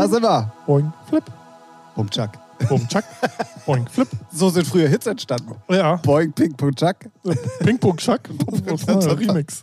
Da sind wir. Boing, flip. Bum, Chuck. Boom, Chuck. Boing, flip. So sind früher Hits entstanden. Ja. Boing, Ping, Pum, Chuck. Ping-Pong, Chuck. Das war ein Remix.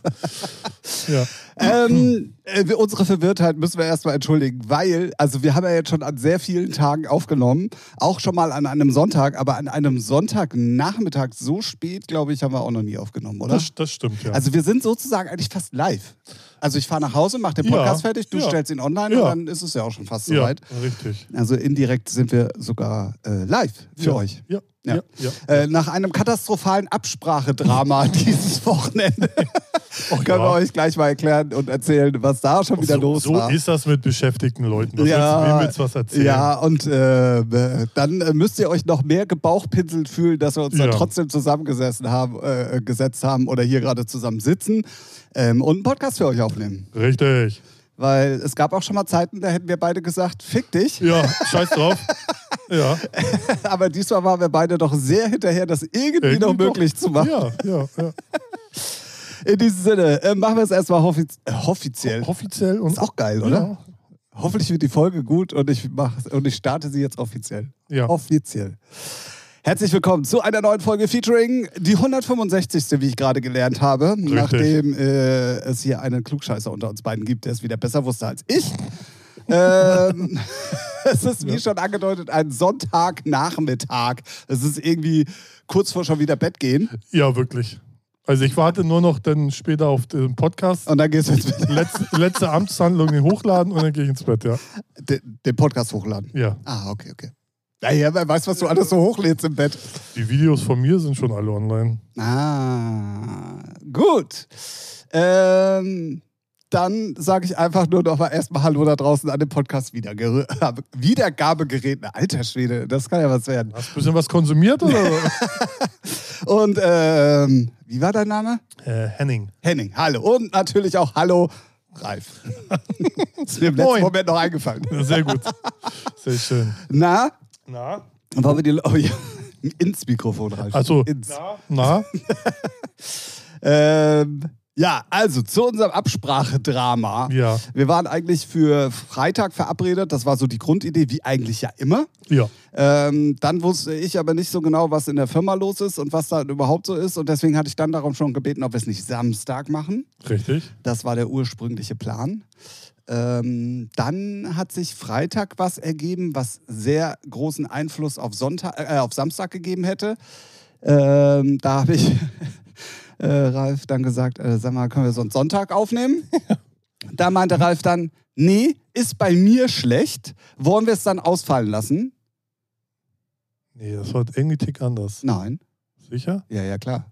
Ja. Ähm, äh, unsere Verwirrtheit müssen wir erstmal entschuldigen, weil, also wir haben ja jetzt schon an sehr vielen Tagen aufgenommen, auch schon mal an einem Sonntag, aber an einem Sonntagnachmittag so spät, glaube ich, haben wir auch noch nie aufgenommen, oder? Das, das stimmt, ja. Also wir sind sozusagen eigentlich fast live. Also ich fahre nach Hause, mache den Ja, Podcast fertig, du ja. stellst ihn online Ja. und dann ist es ja auch schon fast ja, soweit. richtig. Also indirekt sind wir sogar äh, live für ja. euch. Ja, Ja. ja, ja. Äh, nach einem katastrophalen Absprachedrama dieses Wochenende Oh, können wir euch gleich mal erklären und erzählen, was da schon wieder so, los so war. ist das mit beschäftigten Leuten. Das Ja, willst, wem willst was erzählen? Ja, und äh, äh, dann äh, müsst ihr euch noch mehr gebauchpinselt fühlen, dass wir uns dann Ja. trotzdem zusammengesessen haben, äh, gesetzt haben oder hier gerade zusammen sitzen ähm, und einen Podcast für euch aufnehmen. Richtig. Weil es gab auch schon mal Zeiten, da hätten wir beide gesagt, fick dich. Ja, scheiß drauf. Ja. Aber diesmal waren wir beide doch sehr hinterher, das irgendwie, Irgendwie noch doch. möglich zu machen. Ja, ja, ja. In diesem Sinne, äh, machen wir es erstmal äh, offiziell. Offiziell und Ist auch geil, oder? Hoffentlich wird die Folge gut und ich, mach, und ich starte sie jetzt offiziell. Ja. Offiziell. Herzlich willkommen zu einer neuen Folge Featuring, die 165. wie ich gerade gelernt habe, nachdem äh, es hier einen Klugscheißer unter uns beiden gibt, der es wieder besser wusste als ich. ähm, es ist, wie schon angedeutet, ein Sonntagnachmittag. Es ist irgendwie kurz vor schon wieder Bett gehen. Ja, wirklich. Also ich warte nur noch dann später auf den Podcast. Und dann gehst du jetzt mit Letzte, letzte Amtshandlung den hochladen und dann gehe ich ins Bett, ja. den, den Podcast hochladen. Ja. Ah, okay, okay. Naja, wer weiß, was du alles so hochlädst im Bett. Die Videos von mir sind schon alle online. Ah, gut. Ähm, dann sage ich einfach nur noch mal erstmal Hallo da draußen an dem Podcast Wiederge Wiedergabegerät. Alter Schwede, das kann ja was werden. Hast du ein bisschen was konsumiert oder? Und ähm, wie war dein Name? äh, Henning. Henning, hallo. Und natürlich auch Hallo, Ralf. ist mir im letzten. Moment noch eingefallen. Sehr gut. Sehr schön. Na, Na? wollen wir die. Oh, ja. Ins Mikrofon, Ralf. Also, Ins. na? Ähm, ja, also zu unserem Absprachedrama. Ja. Wir waren eigentlich für Freitag verabredet. Das war so die Grundidee, wie eigentlich ja immer. Ja. Ähm, dann wusste ich aber nicht so genau, was in der Firma los ist und was da überhaupt so ist. Und deswegen hatte ich dann darum schon gebeten, ob wir es nicht Samstag machen. Richtig. Das war der ursprüngliche Plan. Ähm, dann hat sich Freitag was ergeben, was sehr großen Einfluss auf, Sonntag, äh, auf Samstag gegeben hätte. Ähm, da habe ich äh, Ralf dann gesagt, äh, sag mal, können wir sonst Sonntag aufnehmen? Da meinte Ralf dann, nee, ist bei mir schlecht. Wollen wir es dann ausfallen lassen? Nee, das war irgendwie Tick anders. Nein. Sicher? Ja, ja, klar.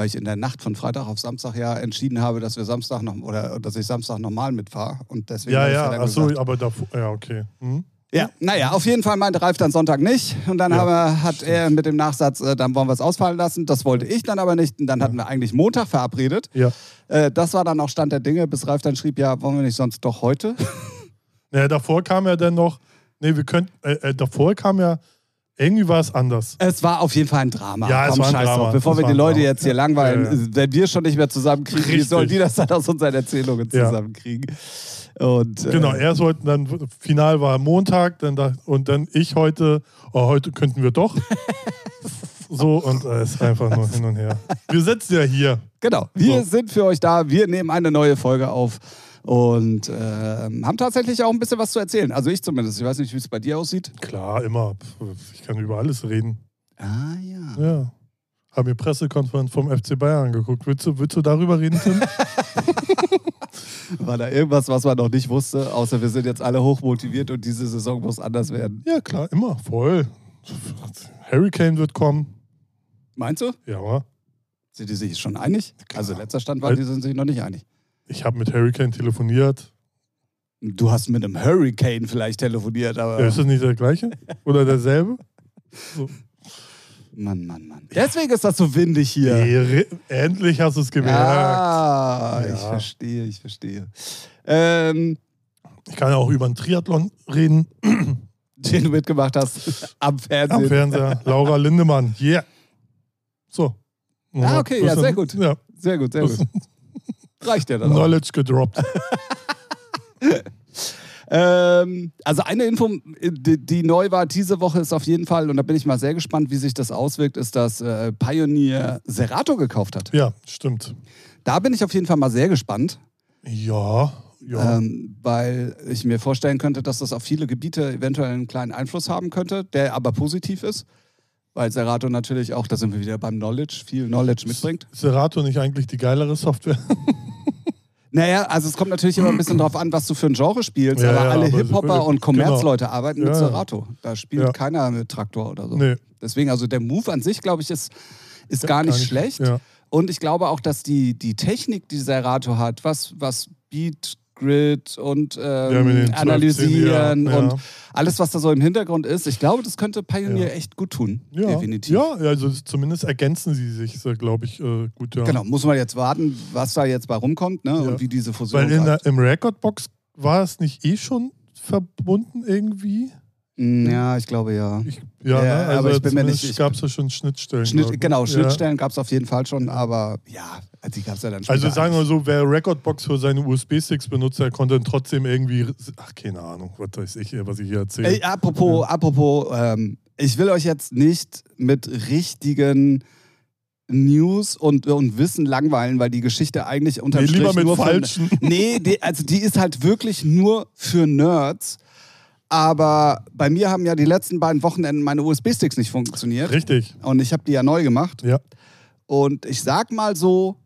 Weil ich in der Nacht von Freitag auf Samstag ja entschieden habe, dass wir Samstag noch oder dass ich Samstag normal mitfahre. Und deswegen Ja, ja, dann achso, aber davor. Ja, okay. Hm? Ja, naja, auf jeden Fall meinte Ralf dann Sonntag nicht. Und dann Ja, wir, hat er mit dem Nachsatz, äh, dann wollen wir es ausfallen lassen. Das wollte ich dann aber nicht. Und dann hatten wir eigentlich Montag verabredet. Ja. Äh, das war dann auch Stand der Dinge, bis Ralf dann schrieb, ja, wollen wir nicht sonst doch heute? Naja, davor kam ja dann noch. Nee, wir können. Äh, äh, davor kam ja. Irgendwie war es anders. Es war auf jeden Fall ein Drama. Ja, es Komm, war ein scheiß Drama. drauf. Bevor Es wir die Leute Drama. jetzt hier langweilen, Ja, ja. wenn wir schon nicht mehr zusammenkriegen, wie sollen die das dann aus unseren Erzählungen zusammenkriegen? Und, äh, Genau, erst wollten dann, final war Montag, dann da, und dann ich heute, oh, heute könnten wir doch. so, und äh, es ist einfach nur hin und her. Wir sitzen ja hier. Genau, wir So. sind für euch da. Wir nehmen eine neue Folge auf und ähm, haben tatsächlich auch ein bisschen was zu erzählen. Also ich zumindest. Ich weiß nicht, wie es bei dir aussieht. Klar, immer. Ich kann über alles reden. Ah ja. Ja. Habe mir Pressekonferenz vom FC Bayern angeguckt. Willst du, willst du darüber reden, Tim? War da irgendwas, was man noch nicht wusste, außer wir sind jetzt alle hochmotiviert und diese Saison muss anders werden. ja, klar, immer. Voll. Hurricane wird kommen. Meinst du? Ja, wa? Sind die sich schon einig? Klar. Also letzter Stand war, die sind sich noch nicht einig. Ich habe mit Hurricane telefoniert. Du hast mit einem Hurricane vielleicht telefoniert, aber. Ja, ist das nicht der gleiche? Oder derselbe? Mann, Mann, Mann. Deswegen ist das so windig hier. Nee, endlich hast du es gemerkt. Ah, ich Ja. verstehe, ich verstehe. Ähm, Ich kann ja auch über einen Triathlon reden. den du mitgemacht hast am Fernsehen. Am Fernseher. Laura Lindemann. Yeah. So. Ah, okay, ja, sehr gut. Ja, Sehr gut, sehr gut. Reicht ja dann auch. Knowledge gedroppt. Ähm, also eine Info, die, die, neu war diese Woche, ist auf jeden Fall, und da bin ich mal sehr gespannt, wie sich das auswirkt, ist, dass äh, Pioneer Serato gekauft hat. Ja, stimmt. Da bin ich auf jeden Fall mal sehr gespannt. Ja, ja. Ähm, weil ich mir vorstellen könnte, dass das auf viele Gebiete eventuell einen kleinen Einfluss haben könnte, der aber positiv ist. Weil Serato natürlich auch, da sind wir wieder beim Knowledge, viel Knowledge mitbringt. Serato nicht eigentlich die geilere Software? Naja, also es kommt natürlich immer ein bisschen drauf an, was du für ein Genre spielst, ja, aber ja, alle Hip-Hopper und Commerz-Leute genau. arbeiten mit Serato. Da spielt keiner mit Traktor oder so. Nee. Deswegen, also der Move an sich, glaube ich, ist, ist gar, nicht gar nicht schlecht. Und ich glaube auch, dass die, die Technik, die Serato hat, was, was Beat Grid und ähm, ja, analysieren ja, und alles, was da so im Hintergrund ist. Ich glaube, das könnte Pioneer echt gut tun. Definitiv. Ja, also zumindest ergänzen sie sich, glaube ich, äh, gut. Genau, muss man jetzt warten, was da jetzt bei rumkommt ne? und wie diese Fusion. Weil in der, im Recordbox war es nicht eh schon verbunden irgendwie? Mm, ja, ich glaube ja. Ich, ja, ja ne? also aber ich bin mir nicht. Gab es ja schon Schnittstellen. Schnitt, genau, Schnittstellen ja. gab es auf jeden Fall schon, aber ja, die gab es ja dann schon. Also sagen wir so, wer Recordbox für seine USB-Sticks benutzt, der konnte dann trotzdem irgendwie. Ach, keine Ahnung, was weiß ich, was ich hier erzähle. Ey, apropos, ja. apropos, ähm, ich will euch jetzt nicht mit richtigen. News und, und Wissen langweilen, weil die Geschichte eigentlich unterm nee, lieber mit nur falschen. Von, nee, die, also die ist halt wirklich nur für Nerds. Aber bei mir haben ja die letzten beiden Wochenenden meine USB-Sticks nicht funktioniert. Richtig. Und ich habe die ja neu gemacht. Ja. Und ich sag mal so,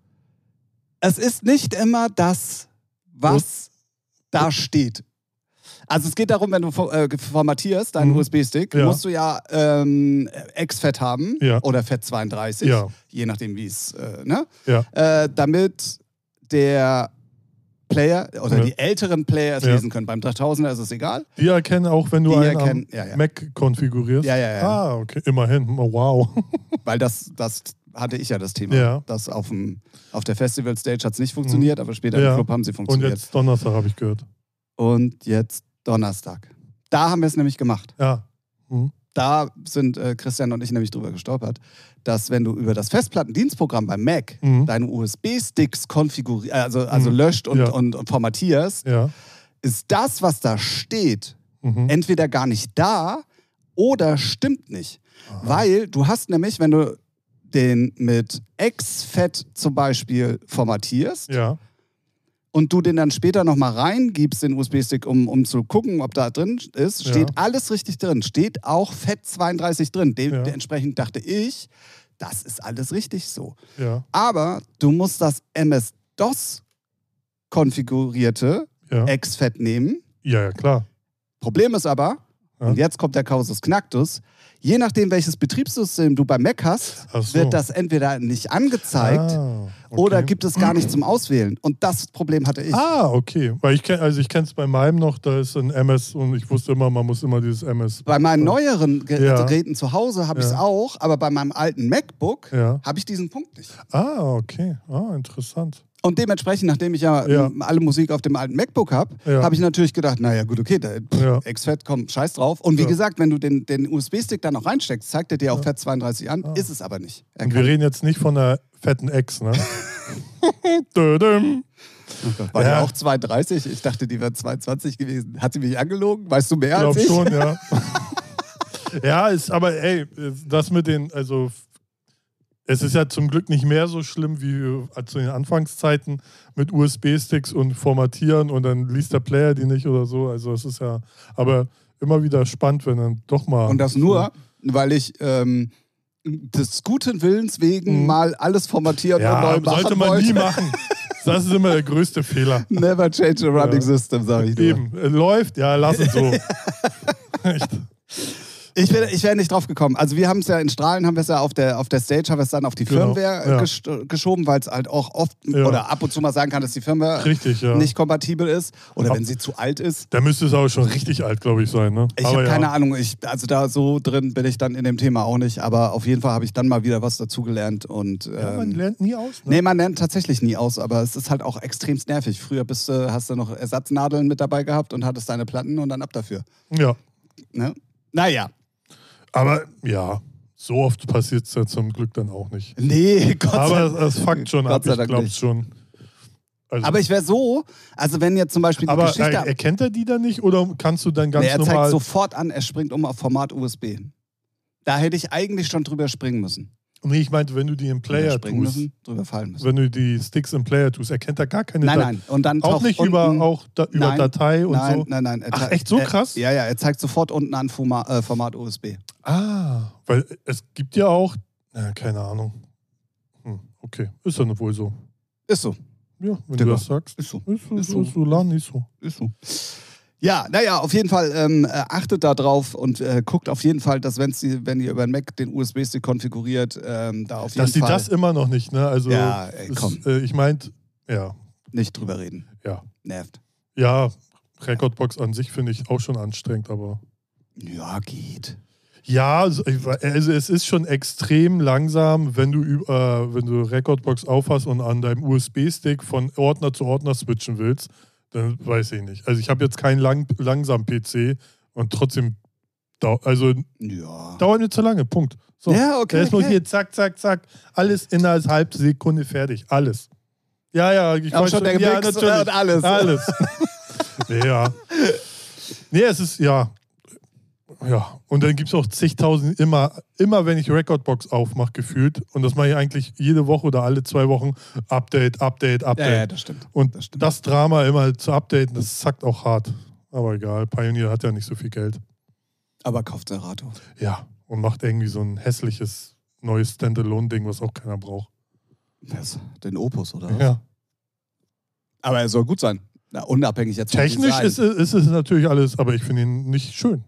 es ist nicht immer das, was da steht. Also es geht darum, wenn du äh, formatierst deinen mhm. USB-Stick, ja. musst du ja ähm, X-FAT haben ja. oder FAT32, ja. je nachdem wie es, äh, ne? Ja. Äh, damit der Player oder ja. die älteren Player es ja. lesen können. Beim 3000er ist es egal. Die erkennen auch, wenn du die einen erkennen, ja, Mac konfigurierst. Ja, ja, ja. Ah, okay, immerhin. Oh, wow. Weil das, das hatte ich ja das Thema. Ja. Das auf, dem, auf der Festival Stage hat es nicht funktioniert, mhm. aber später im Club haben sie funktioniert. Und jetzt Donnerstag habe ich gehört. Und jetzt Donnerstag. Da haben wir es nämlich gemacht. Ja. Mhm da sind äh, Christian und ich nämlich drüber gestolpert, dass wenn du über das Festplattendienstprogramm beim Mac mhm. deine USB-Sticks konfigurierst, also, also mhm. löscht und, ja. und, und, formatierst, ja. ist das, was da steht, mhm. entweder gar nicht da oder stimmt nicht. Aha. Weil du hast nämlich, wenn du den mit XFAT zum Beispiel formatierst, ja und du den dann später nochmal reingibst, den USB-Stick, um, um zu gucken, ob da drin ist, steht ja. alles richtig drin. Steht auch FAT32 drin. De ja. Dementsprechend dachte ich, das ist alles richtig so. Ja. Aber du musst das MS-DOS konfigurierte ja. XFAT nehmen. Ja, ja, klar. Problem ist aber, und jetzt kommt der Kausus Knacktus, je nachdem, welches Betriebssystem du beim Mac hast, so. wird das entweder nicht angezeigt ah, okay. oder gibt es gar nicht zum Auswählen. Und das Problem hatte ich. Ah, okay. Weil ich kenn, also ich kenne es bei meinem noch, da ist ein MS und ich wusste immer, man muss immer dieses MS. Bei meinen neueren Ge ja. Geräten zu Hause habe ich es auch, aber bei meinem alten MacBook ja. habe ich diesen Punkt nicht. Ah, okay. Ah, interessant. Und dementsprechend, nachdem ich ja, ja. alle Musik auf dem alten MacBook habe, ja. habe ich natürlich gedacht, naja gut, okay, da, ja. XFAT kommt, scheiß drauf. Und wie gesagt, wenn du den, den USB-Stick dann noch reinsteckst, zeigt er dir auch FAT32 an, ah. ist es aber nicht. Und wir reden jetzt nicht von der fetten X, ne? Oh war ja. auch 2,30? Ich dachte, die wäre 2,20 gewesen. Hat sie mich angelogen? Weißt du mehr als ich? schon, ja. ja, ist, aber ey, das mit den, also es ist ja zum Glück nicht mehr so schlimm wie zu den Anfangszeiten mit USB-Sticks und Formatieren und dann liest der Player die nicht oder so. Also es ist ja, aber immer wieder spannend, wenn dann doch mal. Und das nur, weil ich ähm, des guten Willens wegen mhm. mal alles formatieren ja, und neu machen sollte man wollte. nie machen. Das ist immer der größte Fehler. Never change a running ja. system, sage ich nur. Eben, läuft, ja, lass es so. Echt. Ich wäre ich wär nicht drauf gekommen. Also wir haben es ja in Strahlen, haben wir es ja auf der, auf der Stage, haben wir es dann auf die genau. Firmware ja. gesch geschoben, weil es halt auch oft ja. oder ab und zu mal sagen kann, dass die Firmware richtig, ja. nicht kompatibel ist oder Ab wenn sie zu alt ist. Da müsste es aber schon richtig alt, glaube ich, sein. Ne? Ich habe keine Ahnung. Ich, also da so drin bin ich dann in dem Thema auch nicht. Aber auf jeden Fall habe ich dann mal wieder was dazugelernt. Und, ähm, man lernt nie aus. Ne? Nee, man lernt tatsächlich nie aus. Aber es ist halt auch extremst nervig. Früher bist, äh, hast du noch Ersatznadeln mit dabei gehabt und hattest deine Platten und dann ab dafür. Ja. Ne? Naja, aber ja, so oft passiert es ja zum Glück dann auch nicht. Nee, Gott Aber es fuckt schon ab, ich glaube schon. Also, Aber ich wäre so, also wenn jetzt zum Beispiel die aber Geschichte. äh, erkennt er die dann nicht oder kannst du dann ganz Nee, er normal. zeigt sofort an, er springt um auf Format USB. Da hätte ich eigentlich schon drüber springen müssen. Nee, ich meinte, wenn du die im Player tust, müssen, drüber fallen müssen. wenn du die Sticks im Player tust, erkennt er gar keine Nein, nein. Und dann Auch nicht unten, über, auch da, über Nein, Datei und nein, so. nein, nein. Er Ach, echt so er- krass? Ja, ja, er zeigt sofort unten an Format, äh, Format USB. Ah, weil es gibt ja auch, na, keine Ahnung. Hm, okay, ist dann wohl so. Ist so, Ja, wenn Digga. du das sagst. ist so. Ist so, Ist ist so. so, so nicht so. Ist so. Ja, naja, auf jeden Fall ähm, äh, achtet da drauf und äh, guckt auf jeden Fall, dass wenn's die, wenn ihr über den Mac den USB-Stick konfiguriert, ähm, da auf jeden Dass die Fall das immer noch nicht, ne? Also, Ja, ey, ist, komm. Äh, ich meinte, ja, nicht drüber reden. ja. Nervt. Ja, Recordbox an sich finde ich auch schon anstrengend, aber. Ja, geht. Ja, also es ist schon extrem langsam, wenn du, äh, wenn du Recordbox aufhast und an deinem USB-Stick von Ordner zu Ordner switchen willst, dann weiß ich nicht. Also ich habe jetzt keinen lang, langsam PC und trotzdem, dau also Ja. dauert mir zu lange, Punkt. So. Ja, okay. Erstmal okay. hier, zack, zack, zack, alles in einer halben Sekunde fertig, alles. Ja, ja, ich weiß schon der ja, Mix natürlich. und alles. Alles. ja. Nee, es ist, ja. Ja, und dann gibt es auch zigtausend, immer, immer wenn ich Recordbox aufmache, gefühlt, und das mache ich eigentlich jede Woche oder alle zwei Wochen, Update, Update, Ja, Update. ja, das stimmt. und das stimmt. das Drama immer zu updaten, das zackt auch hart. Aber egal, Pioneer hat ja nicht so viel Geld. Aber kauft Serato. Ja, und macht irgendwie so ein hässliches neues Standalone-Ding, was auch keiner braucht. Das, den Opus, oder? was? Ja. Aber er soll gut sein. Na, unabhängig jetzt Technisch ist, ist es natürlich alles, aber ich finde ihn nicht schön.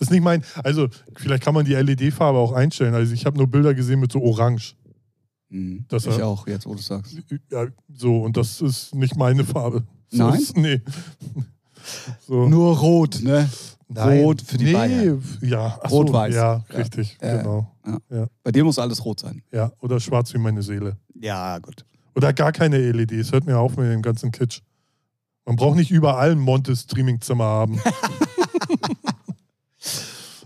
Ist nicht mein, also vielleicht kann man die LED-Farbe auch einstellen. Also ich habe nur Bilder gesehen mit so Orange. Mhm. Das ich auch, jetzt wo du sagst. Ja, so, und das ist nicht meine Farbe. So Nein? Ist, nee. So. Nur rot, ne? Nein. Rot für die nee, Bayern. Ja, Rot-Weiß. Ja, Ja. richtig, Ja. genau. Bei dir muss alles rot sein. Ja, oder schwarz wie meine Seele. Ja, gut. Oder gar keine LEDs. Hört mir auf mit dem ganzen Kitsch. Man braucht nicht überall ein Monte-Streaming-Zimmer haben.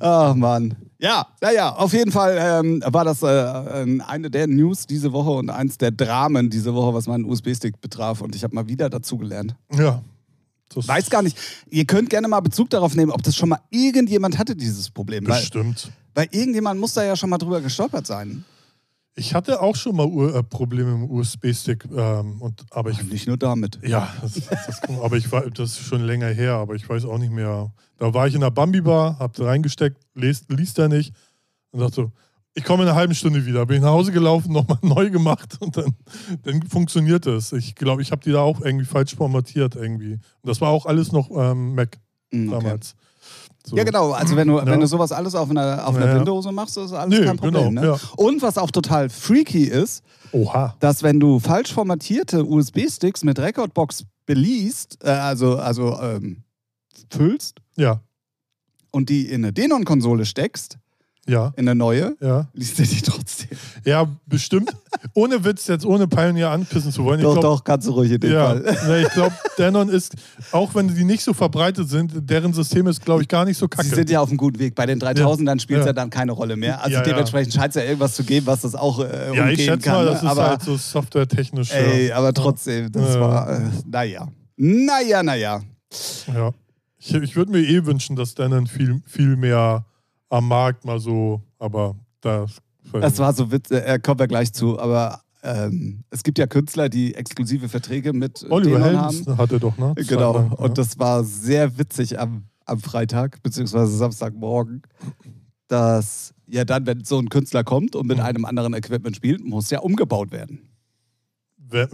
Ach Mann. Ja, naja, auf jeden Fall ähm, war das äh, eine der News diese Woche und eins der Dramen diese Woche, was meinen USB-Stick betraf. Und ich habe mal wieder dazugelernt. ja. Weiß gar nicht, ihr könnt gerne mal Bezug darauf nehmen, ob das schon mal irgendjemand hatte, dieses Problem. Weil, Bestimmt. weil irgendjemand muss da ja schon mal drüber gestolpert sein. Ich hatte auch schon mal Ur äh, Probleme mit dem USB-Stick, ähm, und aber ich Nicht nur damit. ja, das, das, aber ich war das ist schon länger her, aber ich weiß auch nicht mehr. Da war ich in der Bambi-Bar, hab da reingesteckt, liest, liest er nicht und sagte so, ich komme in einer halben Stunde wieder. Bin ich nach Hause gelaufen, nochmal neu gemacht und dann, dann funktioniert es. Ich glaube, ich habe die da auch irgendwie falsch formatiert irgendwie. Und das war auch alles noch ähm, Mac Mhm, okay. So. Ja, genau. Also, wenn du, Ja. wenn du sowas alles auf einer, auf einer Ja. Windows machst, ist alles Nö, kein Problem. genau, ne? ja. Und was auch total freaky ist, Oha. dass wenn du falsch formatierte USB-Sticks mit Recordbox beliest, äh, also, also ähm, füllst Ja, und die in eine Denon-Konsole steckst, ja, in eine neue, ja. liest er die trotzdem. Ja, bestimmt. ohne Witz, jetzt ohne Pioneer anpissen zu wollen. Doch, glaub, doch, ganz ruhig in dem Ja, Fall. ne, ich glaube, Denon ist, auch wenn die nicht so verbreitet sind, deren System ist, glaube ich, gar nicht so kacke. Sie sind ja auf einem guten Weg. Bei den 3000ern spielt es Ja. ja dann keine Rolle mehr. Also Ja, dementsprechend scheint es ja irgendwas zu geben, was das auch äh, ja, ich schätze kann. mal, das ist aber, halt so softwaretechnisch. ey, aber trotzdem, das war, äh, naja. Naja, naja. ja. Ich, ich würde mir eh wünschen, dass Denon viel, viel mehr am Markt mal so, aber das. Das war so witzig, äh, kommen wir gleich zu, aber ähm, es gibt ja Künstler, die exklusive Verträge mit äh, Oliver Helms haben. hatte doch, ne? Genau, Zeitlang, und ja. das war sehr witzig am, am Freitag, beziehungsweise Samstagmorgen, dass ja dann, wenn so ein Künstler kommt und mit Mhm. einem anderen Equipment spielt, muss ja umgebaut werden. Wer-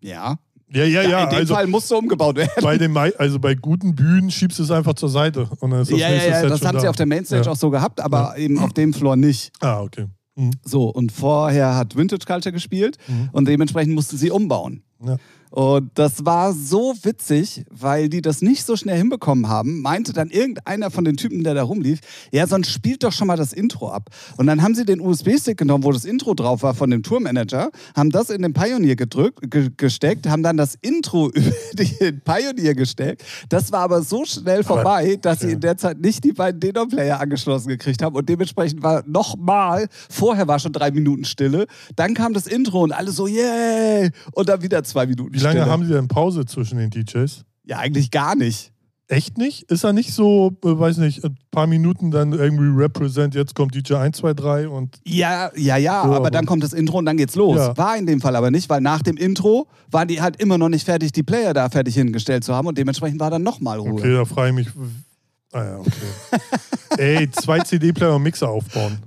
Ja. Ja, Ja, ja, ja. in dem also, Fall musste umgebaut werden. bei den, also bei guten Bühnen schiebst du es einfach zur Seite. Und dann ist das ja, ja, ja, Set das haben da. sie auf der Mainstage auch so gehabt, aber eben auf dem Floor nicht. Ah, okay. Mhm. So, und vorher hat Vintage Culture gespielt Mhm. und dementsprechend mussten sie umbauen. Ja. Und das war so witzig, weil die das nicht so schnell hinbekommen haben, meinte dann irgendeiner von den Typen, der da rumlief, ja, sonst spielt doch schon mal das Intro ab. Und dann haben sie den USB-Stick genommen, wo das Intro drauf war von dem Tourmanager, haben das in den Pioneer gedrückt, ge gesteckt, haben dann das Intro über den Pioneer gesteckt. Das war aber so schnell vorbei, dass sie ja. in der Zeit nicht die beiden Denon-Player angeschlossen gekriegt haben. Und dementsprechend war nochmal, vorher war schon drei Minuten Stille, dann kam das Intro und alle so, yay! Und dann wieder zwei Minuten Wie lange haben sie denn Pause zwischen den DJs? Ja, eigentlich gar nicht. Echt nicht? Ist er nicht so, äh, weiß nicht, ein paar Minuten dann irgendwie Represent, jetzt kommt DJ 1, 2, 3 und Ja, ja, ja, So, aber, aber- dann kommt das Intro und dann geht's los. Ja. War in dem Fall aber nicht, weil nach dem Intro waren die halt immer noch nicht fertig, die Player da fertig hingestellt zu haben und dementsprechend war dann nochmal Ruhe. okay, da frage ich mich. Ah ja, okay. Ey, zwei CD-Player und Mixer aufbauen.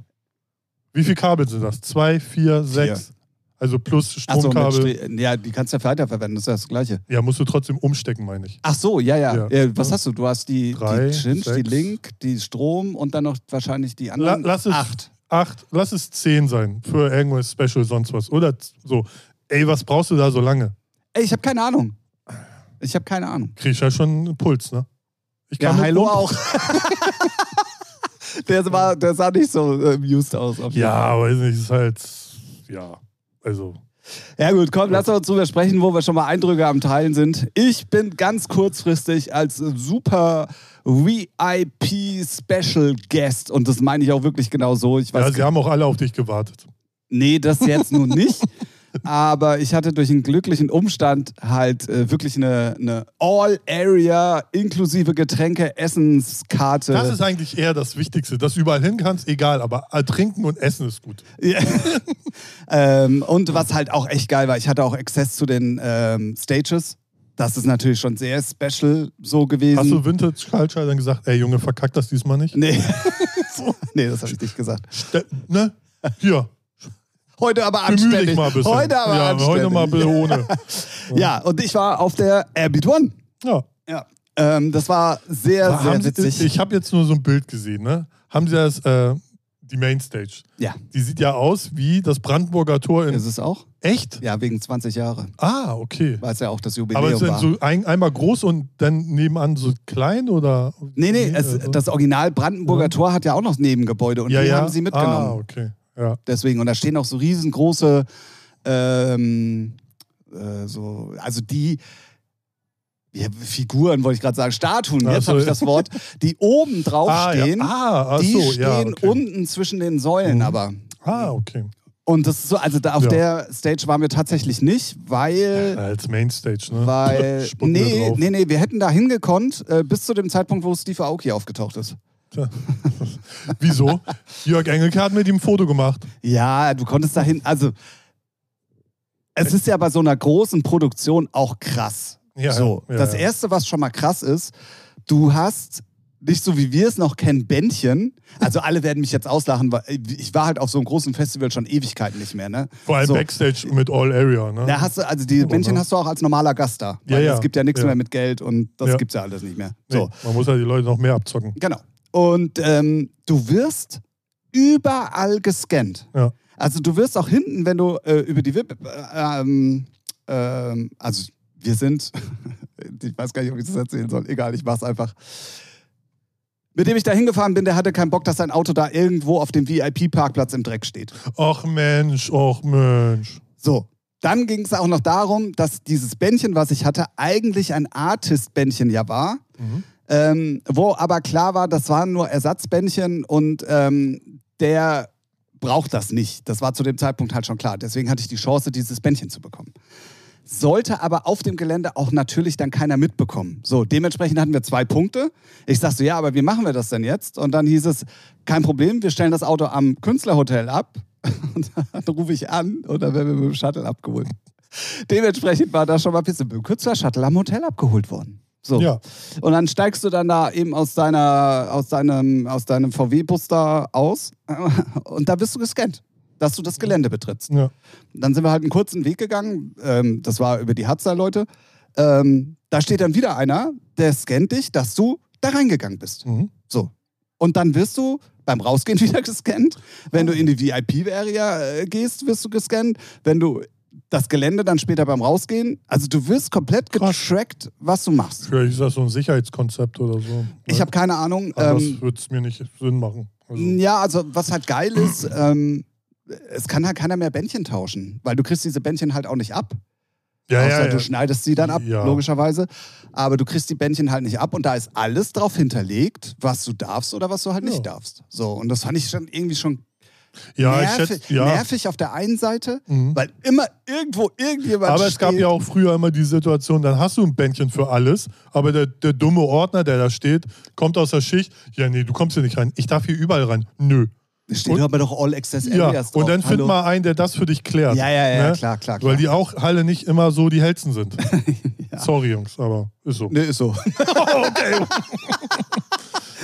Wie viele Kabel sind das? Zwei, vier, sechs? Also plus Stromkabel. ja, die kannst du ja weiterverwenden, das ist ja das Gleiche. ja, musst du trotzdem umstecken, meine ich. Ach so, ja, ja. Ja. Äh, was hast du? Du hast die, Drei, die Chinch, die sechs. Link, die Strom und dann noch wahrscheinlich die anderen. La- lass es- Acht. Acht, lass es zehn sein für irgendwas Special, sonst was. Oder so. Ey, was brauchst du da so lange? Ey, ich habe keine Ahnung. Ich habe keine Ahnung. Krieg ich ja schon einen Puls, ne? Ich Ja, mit Heilo Lump- auch. der, war, der sah nicht so äh, amused aus. Ja, weiß nicht, ist halt. Ja, also. Ja gut, komm, lass uns drüber sprechen, wo wir schon mal Eindrücke am Teilen sind. Ich bin ganz kurzfristig als super VIP Special Guest und das meine ich auch wirklich genau so. Ich weiß Ja, sie haben auch alle auf dich gewartet. Nee, das jetzt nun nicht. Aber ich hatte durch einen glücklichen Umstand halt äh, wirklich eine, eine All-Area inklusive Getränke, Essenskarte. Das ist eigentlich eher das Wichtigste. Dass du überall hin kannst, egal, aber äh, trinken und essen ist gut. Ja. ähm, und was halt auch echt geil war, ich hatte auch Access zu den ähm, Stages. Das ist natürlich schon sehr special so gewesen. Hast du Vintage Culture dann gesagt, ey Junge, verkack das diesmal nicht? Nee. nee, das habe ich nicht gesagt. Ste ne? Hier, Heute aber anständig. dich mal ein bisschen. Heute aber ja, anständig. heute mal bitte ohne. Ja, und ich war auf der Airbeat One. Ja. Ja. Ähm, das war sehr, sehr Haben Sie, witzig. ich habe jetzt nur so ein Bild gesehen, ne? Haben Sie das, äh, die Mainstage? ja, Die sieht ja aus wie das Brandenburger Tor in. ist es auch? Echt? Ja, wegen 20 Jahre. Ah, okay. Weil es ja auch das Jubiläum Aber ist denn war. so ein, einmal groß und dann nebenan so klein oder? nee, nee, es, also- das Original Brandenburger Ja. Tor hat ja auch noch Nebengebäude und ja, die ja. haben sie mitgenommen. Ah, okay. Ja. Deswegen, und da stehen auch so riesengroße, ähm, äh, so, also die, ja, Figuren wollte ich gerade sagen, Statuen, jetzt so. habe ich das Wort, die oben drauf Ah, ja. stehen, ah, ach die so, stehen ja, okay. unten zwischen den Säulen Mhm. aber. Ah, okay. Und das ist so, also da auf Ja. der Stage waren wir tatsächlich nicht, weil. Als Mainstage, ne? Weil, nee, nee, nee, wir hätten da hingekonnt, äh, bis zu dem Zeitpunkt, wo Steve Aoki aufgetaucht ist. Wieso? Jörg Engelke hat mit ihm ein Foto gemacht. Ja, du konntest dahin, also es ist ja bei so einer großen Produktion auch krass. Ja, so, ja, das ja. erste, was schon mal krass ist, du hast nicht so wie wir es noch kennen, Bändchen. Also alle werden mich jetzt auslachen, weil ich war halt auf so einem großen Festival schon Ewigkeiten nicht mehr. Ne? Vor allem so. Backstage mit All Area, ne? Da hast du, also die Bändchen ne? hast du auch als normaler Gast da. Ja, Weil ja. Es gibt ja nichts Ja. mehr mit Geld und das Ja. gibt's ja alles nicht mehr. Nee, So. Man muss ja die Leute noch mehr abzocken. Genau. Und ähm, du wirst überall gescannt. Ja. Also du wirst auch hinten, wenn du äh, über die VIP, äh, ähm, ähm, also wir sind, ich weiß gar nicht, ob ich das erzählen soll, egal, ich mach's einfach. Mit dem ich da hingefahren bin, der hatte keinen Bock, dass sein Auto da irgendwo auf dem VIP-Parkplatz im Dreck steht. Ach Mensch, ach Mensch. So, dann ging es auch noch darum, dass dieses Bändchen, was ich hatte, eigentlich ein Artist-Bändchen ja war. Mhm. Ähm, wo aber klar war, das waren nur Ersatzbändchen und ähm, der braucht das nicht. Das war zu dem Zeitpunkt halt schon klar. Deswegen hatte ich die Chance, dieses Bändchen zu bekommen. Sollte aber auf dem Gelände auch natürlich dann keiner mitbekommen. So, dementsprechend hatten wir zwei Punkte. Ich sag so, ja, aber wie machen wir das denn jetzt? Und dann hieß es, kein Problem, wir stellen das Auto am Künstlerhotel ab. Und dann rufe ich an und dann werden wir mit dem Shuttle abgeholt. Dementsprechend war das schon mal ein bisschen mit dem Künstler-Shuttle am Hotel abgeholt worden. So. Ja. Und dann steigst du dann da eben aus, deiner, aus deinem, aus deinem VW-Bus da aus und da bist du gescannt, dass du das Gelände betrittst. Ja. Dann sind wir halt einen kurzen Weg gegangen, ähm, das war über die Hatzer-Leute. Ähm, da steht dann wieder einer, der scannt dich, dass du da reingegangen bist. Mhm. So. Und dann wirst du beim Rausgehen wieder gescannt. Wenn du in die VIP-Area äh, gehst, wirst du gescannt. Wenn du das Gelände dann später beim Rausgehen, also du wirst komplett getrackt, was du machst. Vielleicht ist das so ein Sicherheitskonzept oder so. Ich habe keine Ahnung. Anders Ähm, würde es mir nicht Sinn machen. Also, ja, also was halt geil ist, ähm, es kann halt keiner mehr Bändchen tauschen, weil du kriegst diese Bändchen halt auch nicht ab. ja, Außer ja, ja. du schneidest sie dann ab, Ja. logischerweise. Aber du kriegst die Bändchen halt nicht ab und da ist alles drauf hinterlegt, was du darfst oder was du halt nicht Ja. darfst. So, und das fand ich schon irgendwie schon Ja, ich nervig, schätze, ja. nervig auf der einen Seite, Mhm. weil immer irgendwo irgendjemand Aber es gab steht. ja auch früher immer die Situation, dann hast du ein Bändchen für alles, aber der, der dumme Ordner, der da steht, kommt aus der Schicht. Ja, nee, du kommst hier nicht rein. Ich darf hier überall rein. Nö. Steht und- aber doch All Access Ja, Areas und drauf. dann find Hallo. mal einen, der das für dich klärt. Ja, ja, ja, ne? klar, klar, klar. Weil die auch Halle nicht immer so die hellsten sind. Sorry, Jungs, aber ist so. Ne, ist so. okay.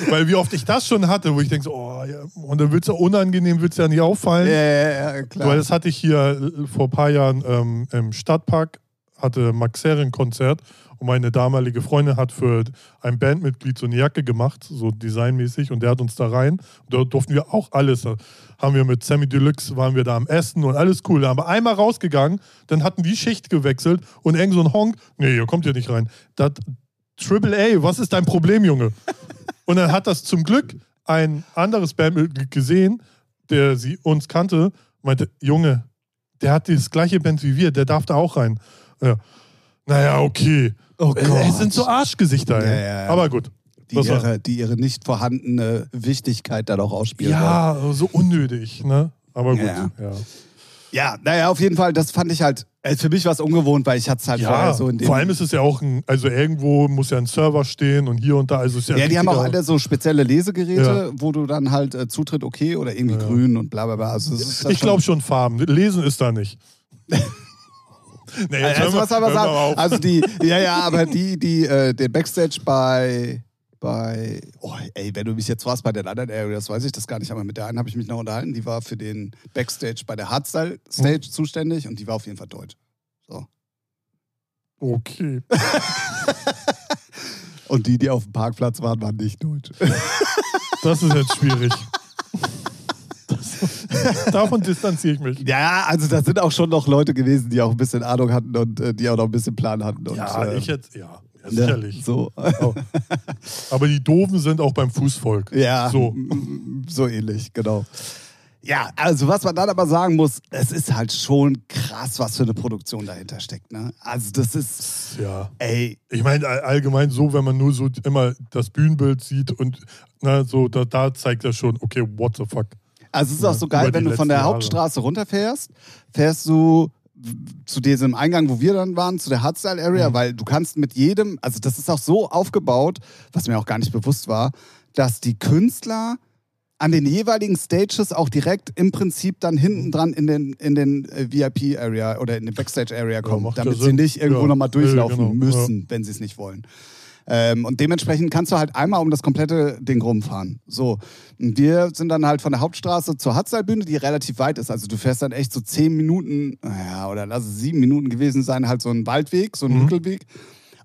Weil wie oft ich das schon hatte, wo ich denke, so, oh, ja. Und dann wird es ja unangenehm, wird es ja nicht auffallen. ja, ja, ja, klar. Weil das hatte ich hier äh, vor ein paar Jahren ähm, im Stadtpark, hatte Max Herren Konzert und meine damalige Freundin hat für ein Bandmitglied so eine Jacke gemacht, so designmäßig, und der hat uns da rein. Und dort durften wir auch alles. Da haben wir mit Sammy Deluxe, waren wir da am Essen und alles cool. Da haben wir einmal rausgegangen, dann hatten die Schicht gewechselt und irgend so ein Honk, nee, ihr kommt hier nicht rein. Das, Triple A, was ist dein Problem, Junge? Und dann hat das zum Glück ein anderes Bandmitglied gesehen, der sie uns kannte, meinte, Junge, der hat das gleiche Band wie wir, der darf da auch rein. Ja. Naja, okay. Oh Es sind so Arschgesichter. Ja, ja, ja. Aber gut. die, ihre, die ihre nicht vorhandene Wichtigkeit dann auch ausspielen wollen. Ja, so unnötig, ne? Aber gut. Ja. Ja, Ja, naja, auf jeden Fall, das fand ich halt, äh, für mich war es ungewohnt, weil ich hatte es halt ja vorher so in dem... vor allem ist es ja auch ein, also irgendwo muss ja ein Server stehen und hier und da. Also ist ja, ja, die haben auch alle so spezielle Lesegeräte, wo du dann halt äh, Zutritt okay oder irgendwie Ja. grün und bla bla bla. Also Ich glaube schon Farben. Lesen ist da nicht. nee, Also, was man hör mal sagen? Also die, ja, ja, aber die, die, äh, der Backstage bei, bei, oh, ey, wenn du mich jetzt fragst bei den anderen Areas, weiß ich das gar nicht, aber mit der einen habe ich mich noch unterhalten, die war für den Backstage bei der Hardstyle Stage Hm. zuständig und die war auf jeden Fall deutsch. So. Okay. Und die, die auf dem Parkplatz waren, waren nicht deutsch. Das ist jetzt schwierig. Davon distanziere ich mich. ja, also da sind auch schon noch Leute gewesen, die auch ein bisschen Ahnung hatten und äh, die auch noch ein bisschen Plan hatten. Und, Ja, äh, ich jetzt, ja, ja ne, sicherlich. So. Aber die Doofen sind auch beim Fußvolk. Ja, So. so ähnlich, genau. Ja, also was man dann aber sagen muss, es ist halt schon krass, was für eine Produktion dahinter steckt. Ne? Also das ist, Ja. ey, Ich meine all- allgemein so, wenn man nur so immer das Bühnenbild sieht und na, so, da, da zeigt er schon, okay, what the fuck. also es ist auch so geil, wenn du von der Jahre. Hauptstraße runterfährst, fährst du zu diesem Eingang, wo wir dann waren, zu der Hardstyle Area, Mhm. weil du kannst mit jedem, also das ist auch so aufgebaut, was mir auch gar nicht bewusst war, dass die Künstler an den jeweiligen Stages auch direkt im Prinzip dann hinten dran in den, in den äh, VIP-Area oder in den Backstage-Area kommen, ja damit sie nicht irgendwo Ja, nochmal durchlaufen ja, genau, müssen, wenn sie es nicht wollen. Ähm, und dementsprechend kannst du halt einmal um das komplette Ding rumfahren. So. Und wir sind dann halt von der Hauptstraße zur Hatzalbühne, die relativ weit ist. Also du fährst dann echt so zehn Minuten, naja, oder lass es sieben Minuten gewesen sein, halt so ein Waldweg, so ein Mhm. Hüttelweg.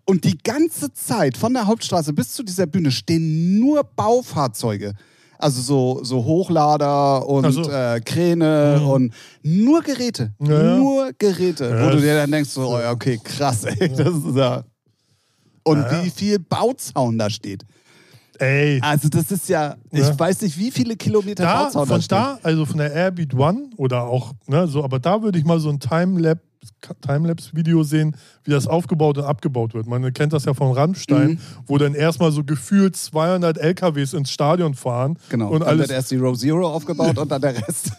Und die ganze Zeit von der Hauptstraße bis zu dieser Bühne stehen nur Baufahrzeuge. Also so, so Hochlader und Ach so. äh, Kräne Mhm. und nur Geräte. Ja, ja. Nur Geräte. Ja, wo du dir dann denkst, so, oh, ja, okay, krass, ey. Das ist ja. Und Ja, ja. wie viel Bauzaun da steht. Ey, Also, das ist ja, ich Ja. weiß nicht, wie viele Kilometer da, Bauzaun da von steht. da, also von der Airbeat One oder auch, ne, so, aber da würde ich mal so ein Timelapse Timelapse-Video sehen, wie das aufgebaut und abgebaut wird. Man kennt das ja von Rammstein, Mhm. wo dann erstmal so gefühlt 200 LKWs ins Stadion fahren Genau. und dann alles wird erst die Row Zero aufgebaut und dann der Rest.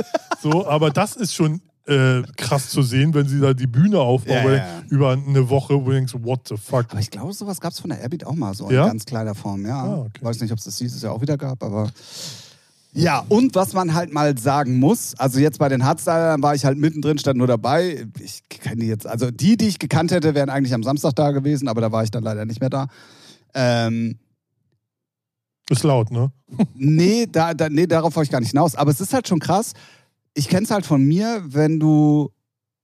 so. Aber das ist schon äh, krass zu sehen, wenn sie da die Bühne aufbauen Ja, ja. über eine Woche, wo du denkst, what the fuck. Aber ich glaube, sowas gab es von der Airbeat auch mal so Ja? in ganz kleiner Form, ja. Ah, okay. Weiß nicht, ob es das dieses Jahr auch wieder gab, aber. Ja, und was man halt mal sagen muss, also jetzt bei den Hardstylern war ich halt mittendrin, stand nur dabei. Ich kenne die jetzt, also die, die ich gekannt hätte, wären eigentlich am Samstag da gewesen, aber da war ich dann leider nicht mehr da. Ähm, Ist laut, ne? nee, da, da, nee, darauf wollte ich gar nicht hinaus. Aber es ist halt schon krass. Ich kenne es halt von mir, wenn du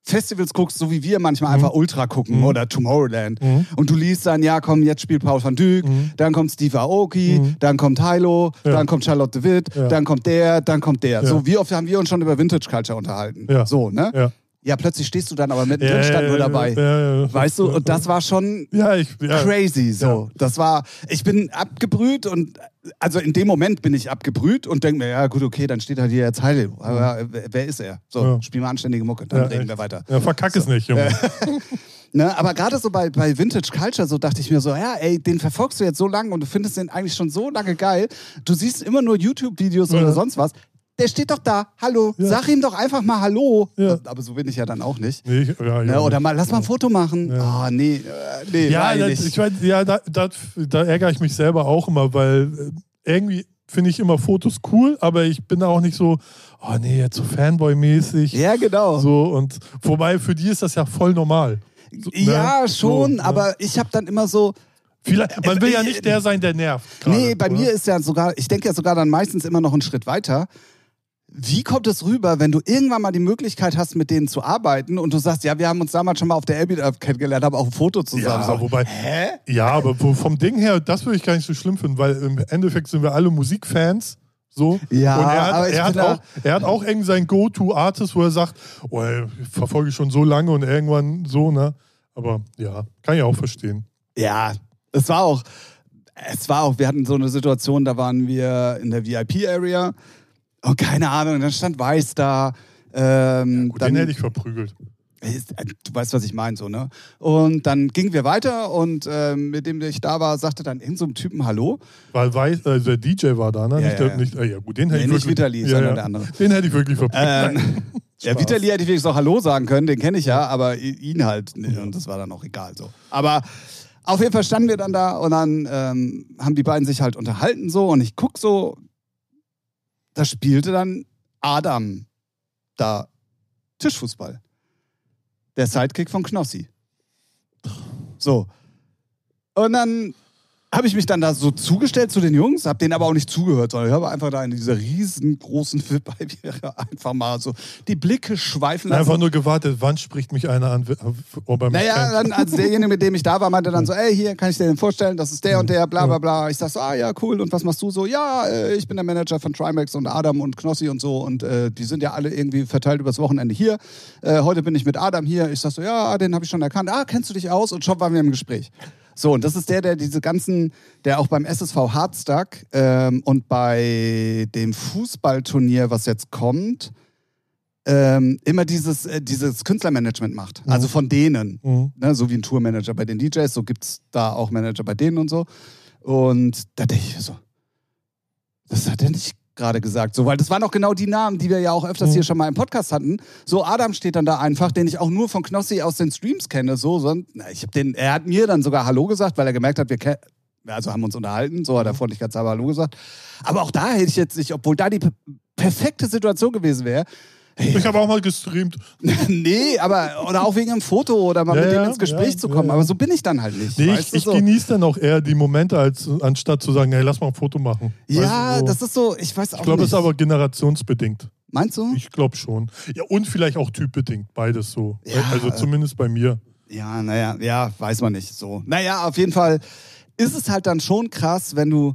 Festivals guckst, so wie wir manchmal Mhm. einfach Ultra gucken Mhm. oder Tomorrowland. Mhm. Und du liest dann, ja, komm, jetzt spielt Paul van Dyk, Mhm. dann kommt Steve Aoki, Mhm. dann kommt Hilo, Ja. dann kommt Charlotte de Witt, Ja. dann kommt der, dann kommt der. Ja. So, wie oft haben wir uns schon über Vintage Culture unterhalten? Ja. So, ne? Ja. Ja, plötzlich stehst du dann aber mittendrin, stand nur dabei. Ja, ja, Weißt du, und das war schon Ja, ich. Ja. crazy so. Das war, ich bin abgebrüht und also in dem Moment bin ich abgebrüht und denke mir, ja gut, okay, dann steht halt hier jetzt Heil. Aber wer- wer ist er? So, Ja. spiel mal anständige Mucke, dann Ja, reden echt. wir weiter. Ja, verkack es nicht, Junge. Ne, aber gerade so bei, bei Vintage Culture, so dachte ich mir so, ja, ey, den verfolgst du jetzt so lange und du findest den eigentlich schon so lange geil. Du siehst immer nur YouTube-Videos Ja. oder sonst was. Der steht doch da. Hallo. Ja. Sag ihm doch einfach mal Hallo. Ja. Aber so bin ich ja dann auch nicht. Nee, ich, ja, Ne, oder mal, lass mal ein Foto machen. Ja. Ah, nee, äh, nee, Ja, das, nicht. ich weiß, ja da, da, da ärgere ich mich selber auch immer, weil äh, irgendwie finde ich immer Fotos cool, aber ich bin da auch nicht so, oh nee, jetzt so Fanboy-mäßig. ja, genau. So, und wobei für die ist das ja voll normal. So, ne? ja, schon, So, ne? aber ich habe dann immer so, Vielleicht, man will ja äh, nicht der sein, der nervt. gerade, nee, bei oder? mir ist ja sogar, ich denke ja sogar dann meistens immer noch einen Schritt weiter. Wie kommt es rüber, wenn du irgendwann mal die Möglichkeit hast, mit denen zu arbeiten und du sagst, ja, wir haben uns damals schon mal auf der Elbit kennengelernt, haben auch ein Foto zusammen. Ja, so, wobei, hä? ja, aber vom Ding her, das würde ich gar nicht so schlimm finden, weil im Endeffekt sind wir alle Musikfans. So. Ja, und er hat, er, hat auch, er hat auch irgendwie sein Go-To-Artist, wo er sagt, oh, ich verfolge schon so lange und irgendwann so, ne? Aber ja, kann ich auch verstehen. Ja, es war auch, es war auch, wir hatten so eine Situation, da waren wir in der VIP-Area und keine Ahnung, dann stand Weiß da. Ähm, Gut, dann, den hätte ich verprügelt. Ist- äh, Du weißt, was ich meine, so, ne? Und dann gingen wir weiter und ähm, mit dem ich da war, sagte dann irgend so ein Typen Hallo. Weil Weiß, also der DJ war da, ne? Ja, nicht, ja, der, ja. nicht, ah, ja gut, den hätte Nee, ich nicht wirklich. Vitali, ja, sondern ja. der andere. Den hätte ich wirklich verprügelt. Ähm, ja. Vitali hätte ich wenigstens auch Hallo sagen können, den kenne ich ja, aber ihn halt. ne, Und das war dann auch egal so. Aber auf jeden Fall standen wir dann da und dann ähm, haben die beiden sich halt unterhalten so und ich guck so, da spielte dann Adam da Tischfußball. Der Sidekick von Knossi. So. Und dann habe ich mich dann da so zugestellt zu den Jungs, habe denen aber auch nicht zugehört, sondern ich habe einfach da in dieser riesengroßen VIP einfach mal so die Blicke schweifen lassen. Einfach nur gewartet, wann spricht mich einer an, ob er mich Naja, dann, also derjenige, mit dem ich da war, meinte dann so, ey, hier kann ich dir den vorstellen, das ist der und der, bla bla bla. Ich sag so, ah ja, cool, und was machst du so? Ja, äh, ich bin der Manager von Trimax und Adam und Knossi und so und äh, die sind ja alle irgendwie verteilt übers Wochenende hier. Äh, heute bin ich mit Adam hier. Ich sag so, ja, den habe ich schon erkannt. Ah, kennst du dich aus? Und schon waren wir im Gespräch. So, und das ist der, der diese ganzen, der auch beim SSV Hardstuck ähm, und bei dem Fußballturnier, was jetzt kommt, ähm, immer dieses, äh, dieses Künstlermanagement macht. Mhm. Also von denen. Mhm. Ne, so wie ein Tourmanager bei den DJs, so gibt es da auch Manager bei denen und so. Und da denke ich so, was hat er nicht gerade gesagt? So, weil das waren auch genau die Namen, die wir ja auch öfters Mhm. hier schon mal im Podcast hatten. So, Adam steht dann da einfach, den ich auch nur von Knossi aus den Streams kenne. So, so ich hab den, er hat mir dann sogar Hallo gesagt, weil er gemerkt hat, wir kennen. Also haben uns unterhalten, so hat er freundlichkeitshalber Hallo gesagt. Aber auch da hätte ich jetzt nicht, obwohl da die per- perfekte Situation gewesen wäre, Ich habe auch mal gestreamt. nee, aber oder auch wegen einem Foto oder mal Ja, mit dem ins Gespräch ja, zu kommen. ja. Aber so bin ich dann halt nicht. Nee, ich, ich so. genieße dann auch eher die Momente, als anstatt zu sagen, hey, lass mal ein Foto machen. Ja, Weißt du, so. das ist so, ich weiß auch Ich glaube, es ist aber generationsbedingt. Meinst du? Ich glaube schon. Ja, und vielleicht auch typbedingt, beides so. Ja, also äh, zumindest bei mir. Ja, naja, ja, weiß man nicht. So. Naja, auf jeden Fall ist es halt dann schon krass, wenn du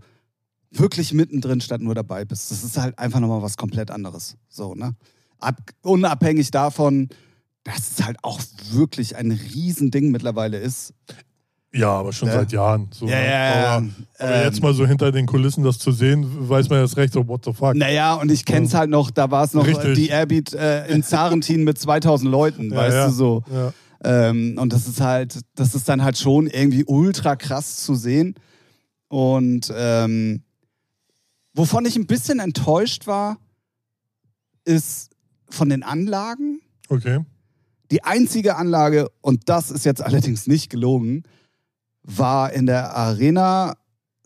wirklich mittendrin statt nur dabei bist. Das ist halt einfach nochmal was komplett anderes. So, ne? Ab, unabhängig davon, dass es halt auch wirklich ein Riesending mittlerweile ist. Ja, aber schon Ja. seit Jahren. So, Ja, ne? ja. Aber, aber Ähm, jetzt mal so hinter den Kulissen das zu sehen, weiß man erst recht so, what the fuck. Naja, und ich kenn's halt noch, da war es noch Richtig. die Airbeat äh, in Zarentin mit 2000 Leuten, Ja, weißt du so. Ähm, und das ist halt, das ist dann halt schon irgendwie ultra krass zu sehen. Und ähm, wovon ich ein bisschen enttäuscht war, ist von den Anlagen. Okay. Die einzige Anlage, und das ist jetzt allerdings nicht gelogen, war in der Arena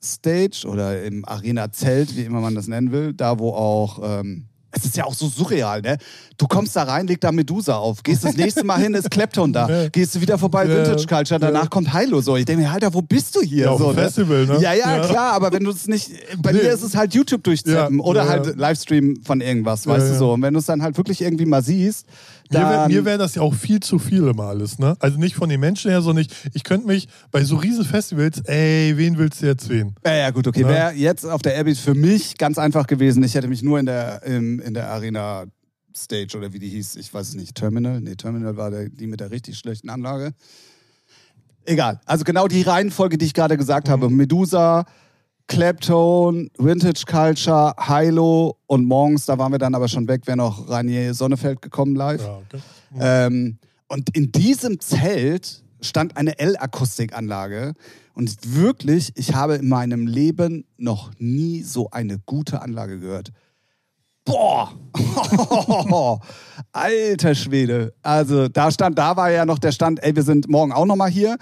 Stage oder im Arena Zelt, wie immer man das nennen will, da wo auch ähm, es ist ja auch so surreal, ne? Du kommst da rein, leg da Medusa auf, gehst das nächste Mal hin, ist Klepton da, gehst du wieder vorbei, Ja, Vintage Culture, danach ja. kommt Hilo so. Ich denke mir, Alter, wo bist du hier? Ja, auf so, dem Festival, ne? Ja, ja, Ja. klar, aber wenn du es nicht, bei Nee. mir ist es halt YouTube durchzappen oder halt. Livestream von irgendwas, weißt du so. Und wenn du es dann halt wirklich irgendwie mal siehst, Mir wäre mir wär das ja auch viel zu viel immer alles, ne? Also nicht von den Menschen her, sondern ich, ich könnte mich bei so riesen Festivals, ey, wen willst du jetzt sehen? Ja, ja, gut, okay. Ne? Wäre jetzt auf der Airbeat für mich ganz einfach gewesen. Ich hätte mich nur in der, im, in der Arena Stage oder wie die hieß, ich weiß es nicht, Terminal? Nee, Terminal war der, die mit der richtig schlechten Anlage. Egal. Also genau die Reihenfolge, die ich gerade gesagt habe. Medusa, Claptone, Vintage Culture, Hilo und morgens, da waren wir dann aber schon weg, wäre noch Ranier Sonnefeld gekommen live. Ja, okay. Ähm, und in diesem Zelt stand eine L-Akustikanlage. Und wirklich, ich habe in meinem Leben noch nie so eine gute Anlage gehört. Boah! Alter Schwede. Also da stand, da war ja noch der Stand, ey, wir sind morgen auch nochmal hier.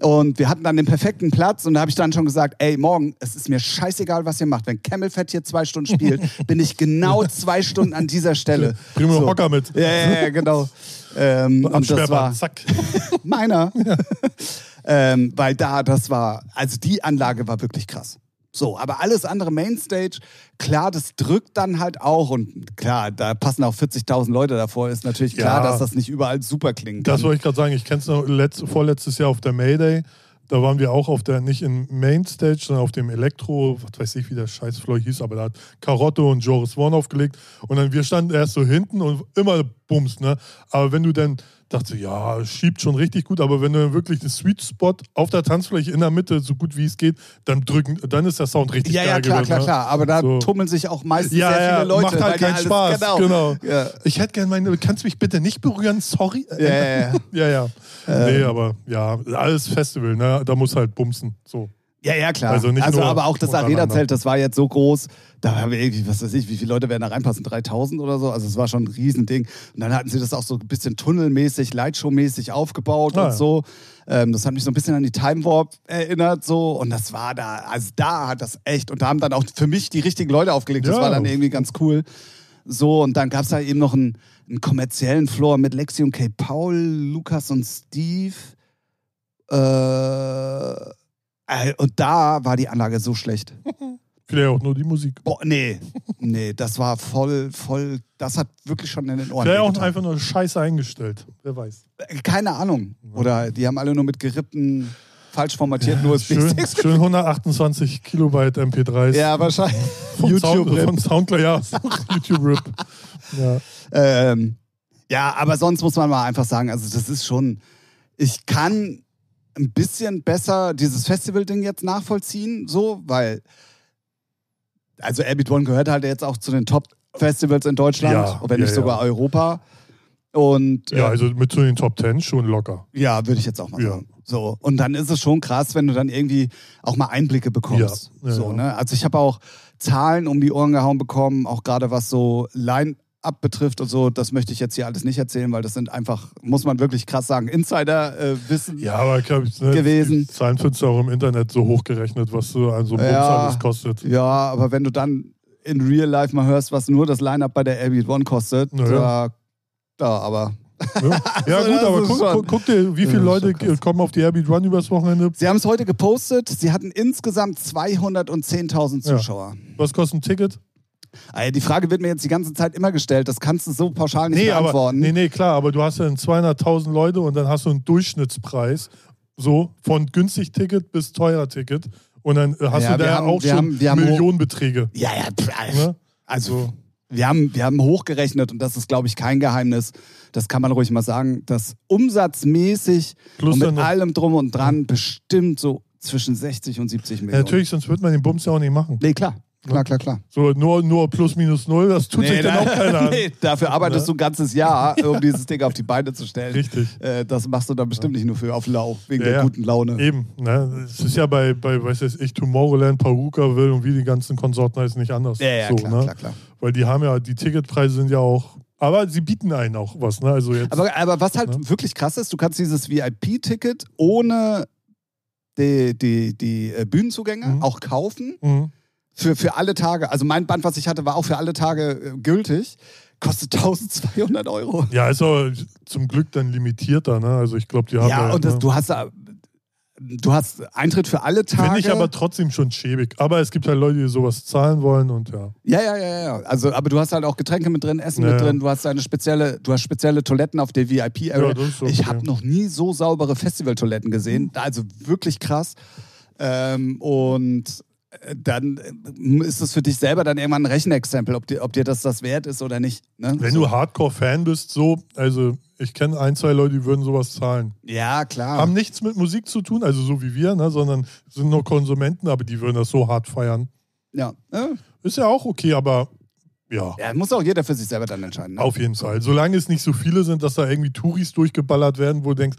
Und wir hatten dann den perfekten Platz und da habe ich dann schon gesagt, ey, morgen, es ist mir scheißegal, was ihr macht. Wenn Camelfett hier zwei Stunden spielt, bin ich genau zwei Stunden an dieser Stelle. Bring mir so. Hocker mit. Ja, ja, ja genau. Ähm, Am und das war zack. meiner. Ja. ähm, weil da, das war, also die Anlage war wirklich krass. So, aber alles andere Mainstage, klar, das drückt dann halt auch und klar, da passen auch 40.000 Leute davor, ist natürlich klar, ja, dass das nicht überall super klingt. Das wollte ich gerade sagen, ich kenne es noch letzt, vorletztes Jahr auf der Mayday, da waren wir auch auf der, nicht im Mainstage, sondern auf dem Elektro, was weiß ich, wie der Scheißfloor hieß, aber da hat Karotte und Joris Warren aufgelegt. Und dann, wir standen erst so hinten und immer Bums, ne, aber wenn du dann dachte, ja, schiebt schon richtig gut, aber wenn du wirklich den Sweet Spot auf der Tanzfläche in der Mitte, so gut wie es geht, dann drücken, dann ist der Sound richtig ja, geil. Ja, klar, gewesen, klar, ne? klar. Aber da so. tummeln sich auch meistens ja, sehr viele Leute. Macht halt keinen Spaß. Genau. genau. Ja. Ich hätte gerne meine, kannst du mich bitte nicht berühren? Sorry. Ja, ja, ja. ja, ja. Ähm. Nee, aber ja, alles Festival, ne? Da muss halt bumsen. So. Ja, ja, klar. Also, nicht also aber auch das Arena-Zelt, das war jetzt so groß, da haben wir irgendwie, was weiß ich, wie viele Leute werden da reinpassen? 3000 oder so? Also es war schon ein Riesending. Und dann hatten sie das auch so ein bisschen tunnelmäßig, Lightshow-mäßig aufgebaut ah, und so. Ähm, das hat mich so ein bisschen an die Time Warp erinnert so. Und das war da, also da hat das echt, und da haben dann auch für mich die richtigen Leute aufgelegt. Das ja. war dann irgendwie ganz cool. So, und dann gab es da eben noch einen, einen kommerziellen Floor mit Lexi und Kay Paul, Lukas und Steve. Äh, und da war die Anlage so schlecht. Vielleicht auch nur die Musik. Boah, nee, nee, das war voll, voll, das hat wirklich schon in den Ohren. Vielleicht auch einfach nur Scheiße eingestellt, wer weiß. Äh, keine Ahnung. Oder die haben alle nur mit gerippten, falsch formatierten ja, USB-Sticks. Schön, schön 128 Kilobyte MP3s. Ja, wahrscheinlich. Vom YouTube Sound, Soundcloud, ja. YouTube-Rip. Ja. Ähm, ja, aber sonst muss man mal einfach sagen, also das ist schon, ich kann ein bisschen besser dieses Festival-Ding jetzt nachvollziehen, so, weil, also Abbott One gehört halt jetzt auch zu den Top-Festivals in Deutschland, ja, wenn ja, nicht sogar Europa. Und, ja, äh, also mit zu den Top Ten schon locker. Ja, würde ich jetzt auch mal sagen. So, und dann ist es schon krass, wenn du dann irgendwie auch mal Einblicke bekommst. so, Ne? Also ich habe auch Zahlen um die Ohren gehauen bekommen, auch gerade was so Line abbetrifft und so, das möchte ich jetzt hier alles nicht erzählen, weil das sind einfach, muss man wirklich krass sagen, Insider-Wissen äh, ja, aber ich ich, ne, gewesen. Die Zahlen findest du auch im Internet so hochgerechnet, was so ein so ja, alles kostet. Ja, aber wenn du dann in Real Life mal hörst, was nur das Line-Up bei der Airbeat One kostet, naja. da, da, aber ja, ja gut, aber guck, guck, guck, dir, wie viele Leute kommen auf die Airbeat Run übers Wochenende? Sie haben es heute gepostet. Sie hatten insgesamt 210.000 Zuschauer. Ja. Was kostet ein Ticket? Die Frage wird mir jetzt die ganze Zeit immer gestellt. Das kannst du so pauschal nicht nee, beantworten. Aber, nee, nee, klar, aber du hast ja 200.000 Leute und dann hast du einen Durchschnittspreis. So, von günstig Ticket bis teurer Ticket. Und dann hast ja, du da haben, auch schon haben, Millionenbeträge. Ja, ja. Ne? Also, wir haben, wir haben hochgerechnet und das ist, glaube ich, kein Geheimnis. Das kann man ruhig mal sagen, dass umsatzmäßig Plus und mit allem drum und dran bestimmt so zwischen 60 und 70 Millionen. Ja, natürlich, sonst würde man den Bums ja auch nicht machen. Nee, klar. Klar, klar, klar. So nur, nur plus minus null, das tut nee, sich dann auch keiner nee, dafür arbeitest ja. du ein ganzes Jahr, um dieses Ding auf die Beine zu stellen. Richtig. Äh, das machst du dann bestimmt ja. nicht nur für auf Lau, wegen ja, der guten Laune. Eben. Ne? Es ist ja bei, bei weiß ich, Tomorrowland, Will und wie die ganzen Konsorten heißen nicht anders. Ja, ja, so, klar, ne? klar, klar. Weil die haben ja, die Ticketpreise sind ja auch aber sie bieten einen auch was, ne? Also jetzt, aber, aber was halt ne? wirklich krass ist, du kannst dieses VIP-Ticket ohne die, die, die äh, Bühnenzugänge mhm. auch kaufen. Mhm für, für alle Tage. Also mein Band, was ich hatte, war auch für alle Tage äh, gültig. Kostet 1200 Euro. Ja, ist aber zum Glück dann limitierter, ne? Also ich glaube, die haben. Ja, und das, ne? du hast du hast Eintritt für alle Tage. Finde ich aber trotzdem schon schäbig. Aber es gibt halt Leute, die sowas zahlen wollen und ja. Ja, ja, ja, ja. Also, aber du hast halt auch Getränke mit drin, Essen ja, mit drin. Du hast eine spezielle, du hast spezielle Toiletten auf der VIP-Area. Ja, okay. Ich habe noch nie so saubere Festivaltoiletten gesehen. Also wirklich krass. Ähm, und dann äh, ist es für dich selber dann irgendwann ein Rechenexempel, ob dir, ob dir das das wert ist oder nicht. Ne? Wenn so. du Hardcore-Fan bist, so, also ich kenne ein, zwei Leute, die würden sowas zahlen. Ja, klar. Haben nichts mit Musik zu tun, also so wie wir, ne, sondern sind nur Konsumenten, aber die würden das so hart feiern. Ja. ja. Ist ja auch okay, aber ja. Ja, muss auch jeder für sich selber dann entscheiden. Ne? Auf jeden Fall. Solange es nicht so viele sind, dass da irgendwie Touris durchgeballert werden, wo du denkst,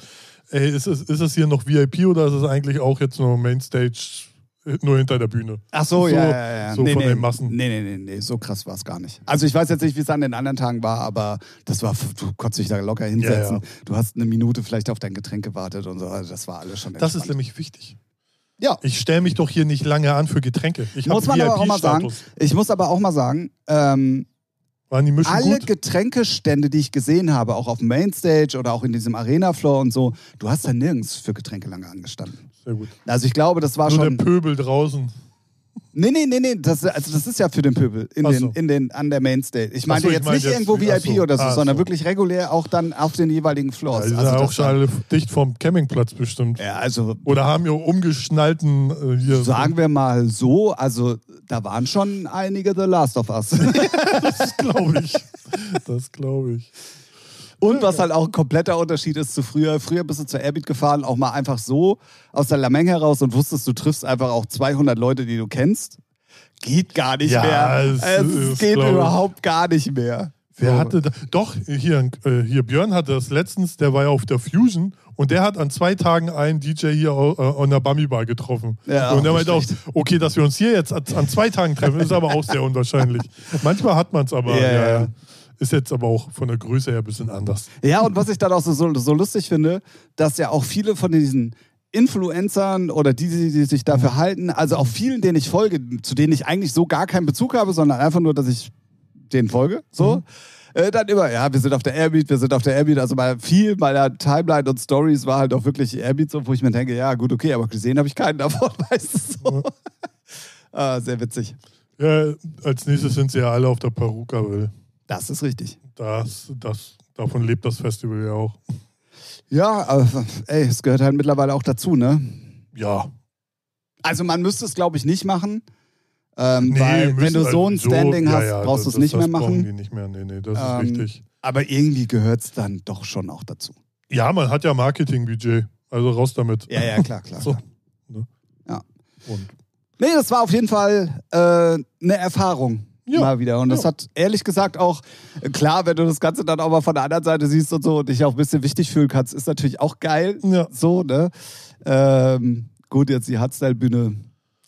ey, ist es, ist es hier noch VIP oder ist es eigentlich auch jetzt nur Mainstage nur hinter der Bühne. Ach so, So- ja, ja, ja. so nee, von nee, den Massen. Nee, nee, nee, nee, so krass war es gar nicht. Also ich weiß jetzt nicht, wie es an den anderen Tagen war, aber das war, du konntest dich da locker hinsetzen. Ja, ja. Du hast eine Minute vielleicht auf dein Getränk gewartet und so. Also das war alles schon Das ist entspannt. nämlich wichtig. Ja. Ich stelle mich doch hier nicht lange an für Getränke. Ich Muss man aber auch mal sagen. Ich muss aber auch mal sagen, ähm, Waren die alle gut? Getränkestände, die ich gesehen habe, auch auf dem Mainstage oder auch in diesem Arena-Floor und so, du hast da nirgends für Getränke lange angestanden. Sehr gut. Also ich glaube, das war Nur schon. der Pöbel draußen. Nee, nee, nee, nee. Das, also das ist ja für den Pöbel in Ach den, so. in den, an der Mainstage. Ich meinte so, ich jetzt meinte nicht jetzt- irgendwo ach VIP so, oder so, ach sondern so. wirklich regulär auch dann auf den jeweiligen Floors. die sind also ja auch das schon war- alle dicht vom Campingplatz bestimmt. ja, also Oder haben ja umgeschnallten äh, hier. sagen wir mal so, also da waren schon einige The Last of Us. Das glaube ich. Das glaube ich. Und was halt auch ein kompletter Unterschied ist zu früher. Früher bist du zur Airbeat gefahren, auch mal einfach so aus der Lameng heraus und wusstest, du triffst einfach auch 200 Leute, die du kennst. Geht gar nicht Ja, mehr. es- Es, geht überhaupt gar nicht mehr. Wer hatte da, doch, hier, äh, hier Björn hatte das letztens, der war ja auf der Fusion und der hat an zwei Tagen einen DJ hier äh, an der Bummy Bar getroffen. Ja, und der auch meinte auch, okay, dass wir uns hier jetzt an, zwei Tagen treffen, ist aber auch sehr unwahrscheinlich. Manchmal hat man es aber, Ja, ja, ja. Ist jetzt aber auch von der Größe her ein bisschen anders. Ja, und was ich dann auch so, so, so lustig finde, dass ja auch viele von diesen Influencern oder die, die, sich dafür halten, also auch vielen, denen ich folge, zu denen ich eigentlich so gar keinen Bezug habe, sondern einfach nur, dass ich denen folge, so. Äh, dann immer, ja, wir sind auf der Airbeat, wir sind auf der Airbeat. Also bei viel meiner Timeline und Stories war halt auch wirklich Airbeat, so, wo ich mir denke, ja, gut, okay, aber gesehen habe ich keinen davon, weißt du so. ah, sehr witzig. Ja, als nächstes sind sie ja alle auf der Perukaville. Das ist richtig. Das, das, davon lebt das Festival ja auch. Ja, aber ey, es gehört halt mittlerweile auch dazu, ne? Ja. Also man müsste es, glaube ich, nicht machen. Ähm, Nee, weil wenn du so ein also Standing ja, hast, ja, brauchst du es nicht das mehr machen. Die nicht mehr. Nee, nee, das Ähm, ist richtig. Aber irgendwie gehört es dann doch schon auch dazu. Ja, man hat ja Marketingbudget. Also raus damit. Ja, ja, klar, klar. So. klar. Ne? Ja. Und Nee, das war auf jeden Fall äh, eine Erfahrung. Ja, Mal wieder. Und das ja. hat ehrlich gesagt auch, klar, wenn du das Ganze dann auch mal von der anderen Seite siehst und so und dich auch ein bisschen wichtig fühlen kannst, ist natürlich auch geil. Ja. So, ne? Ähm, gut, jetzt die Hardstyle-Bühne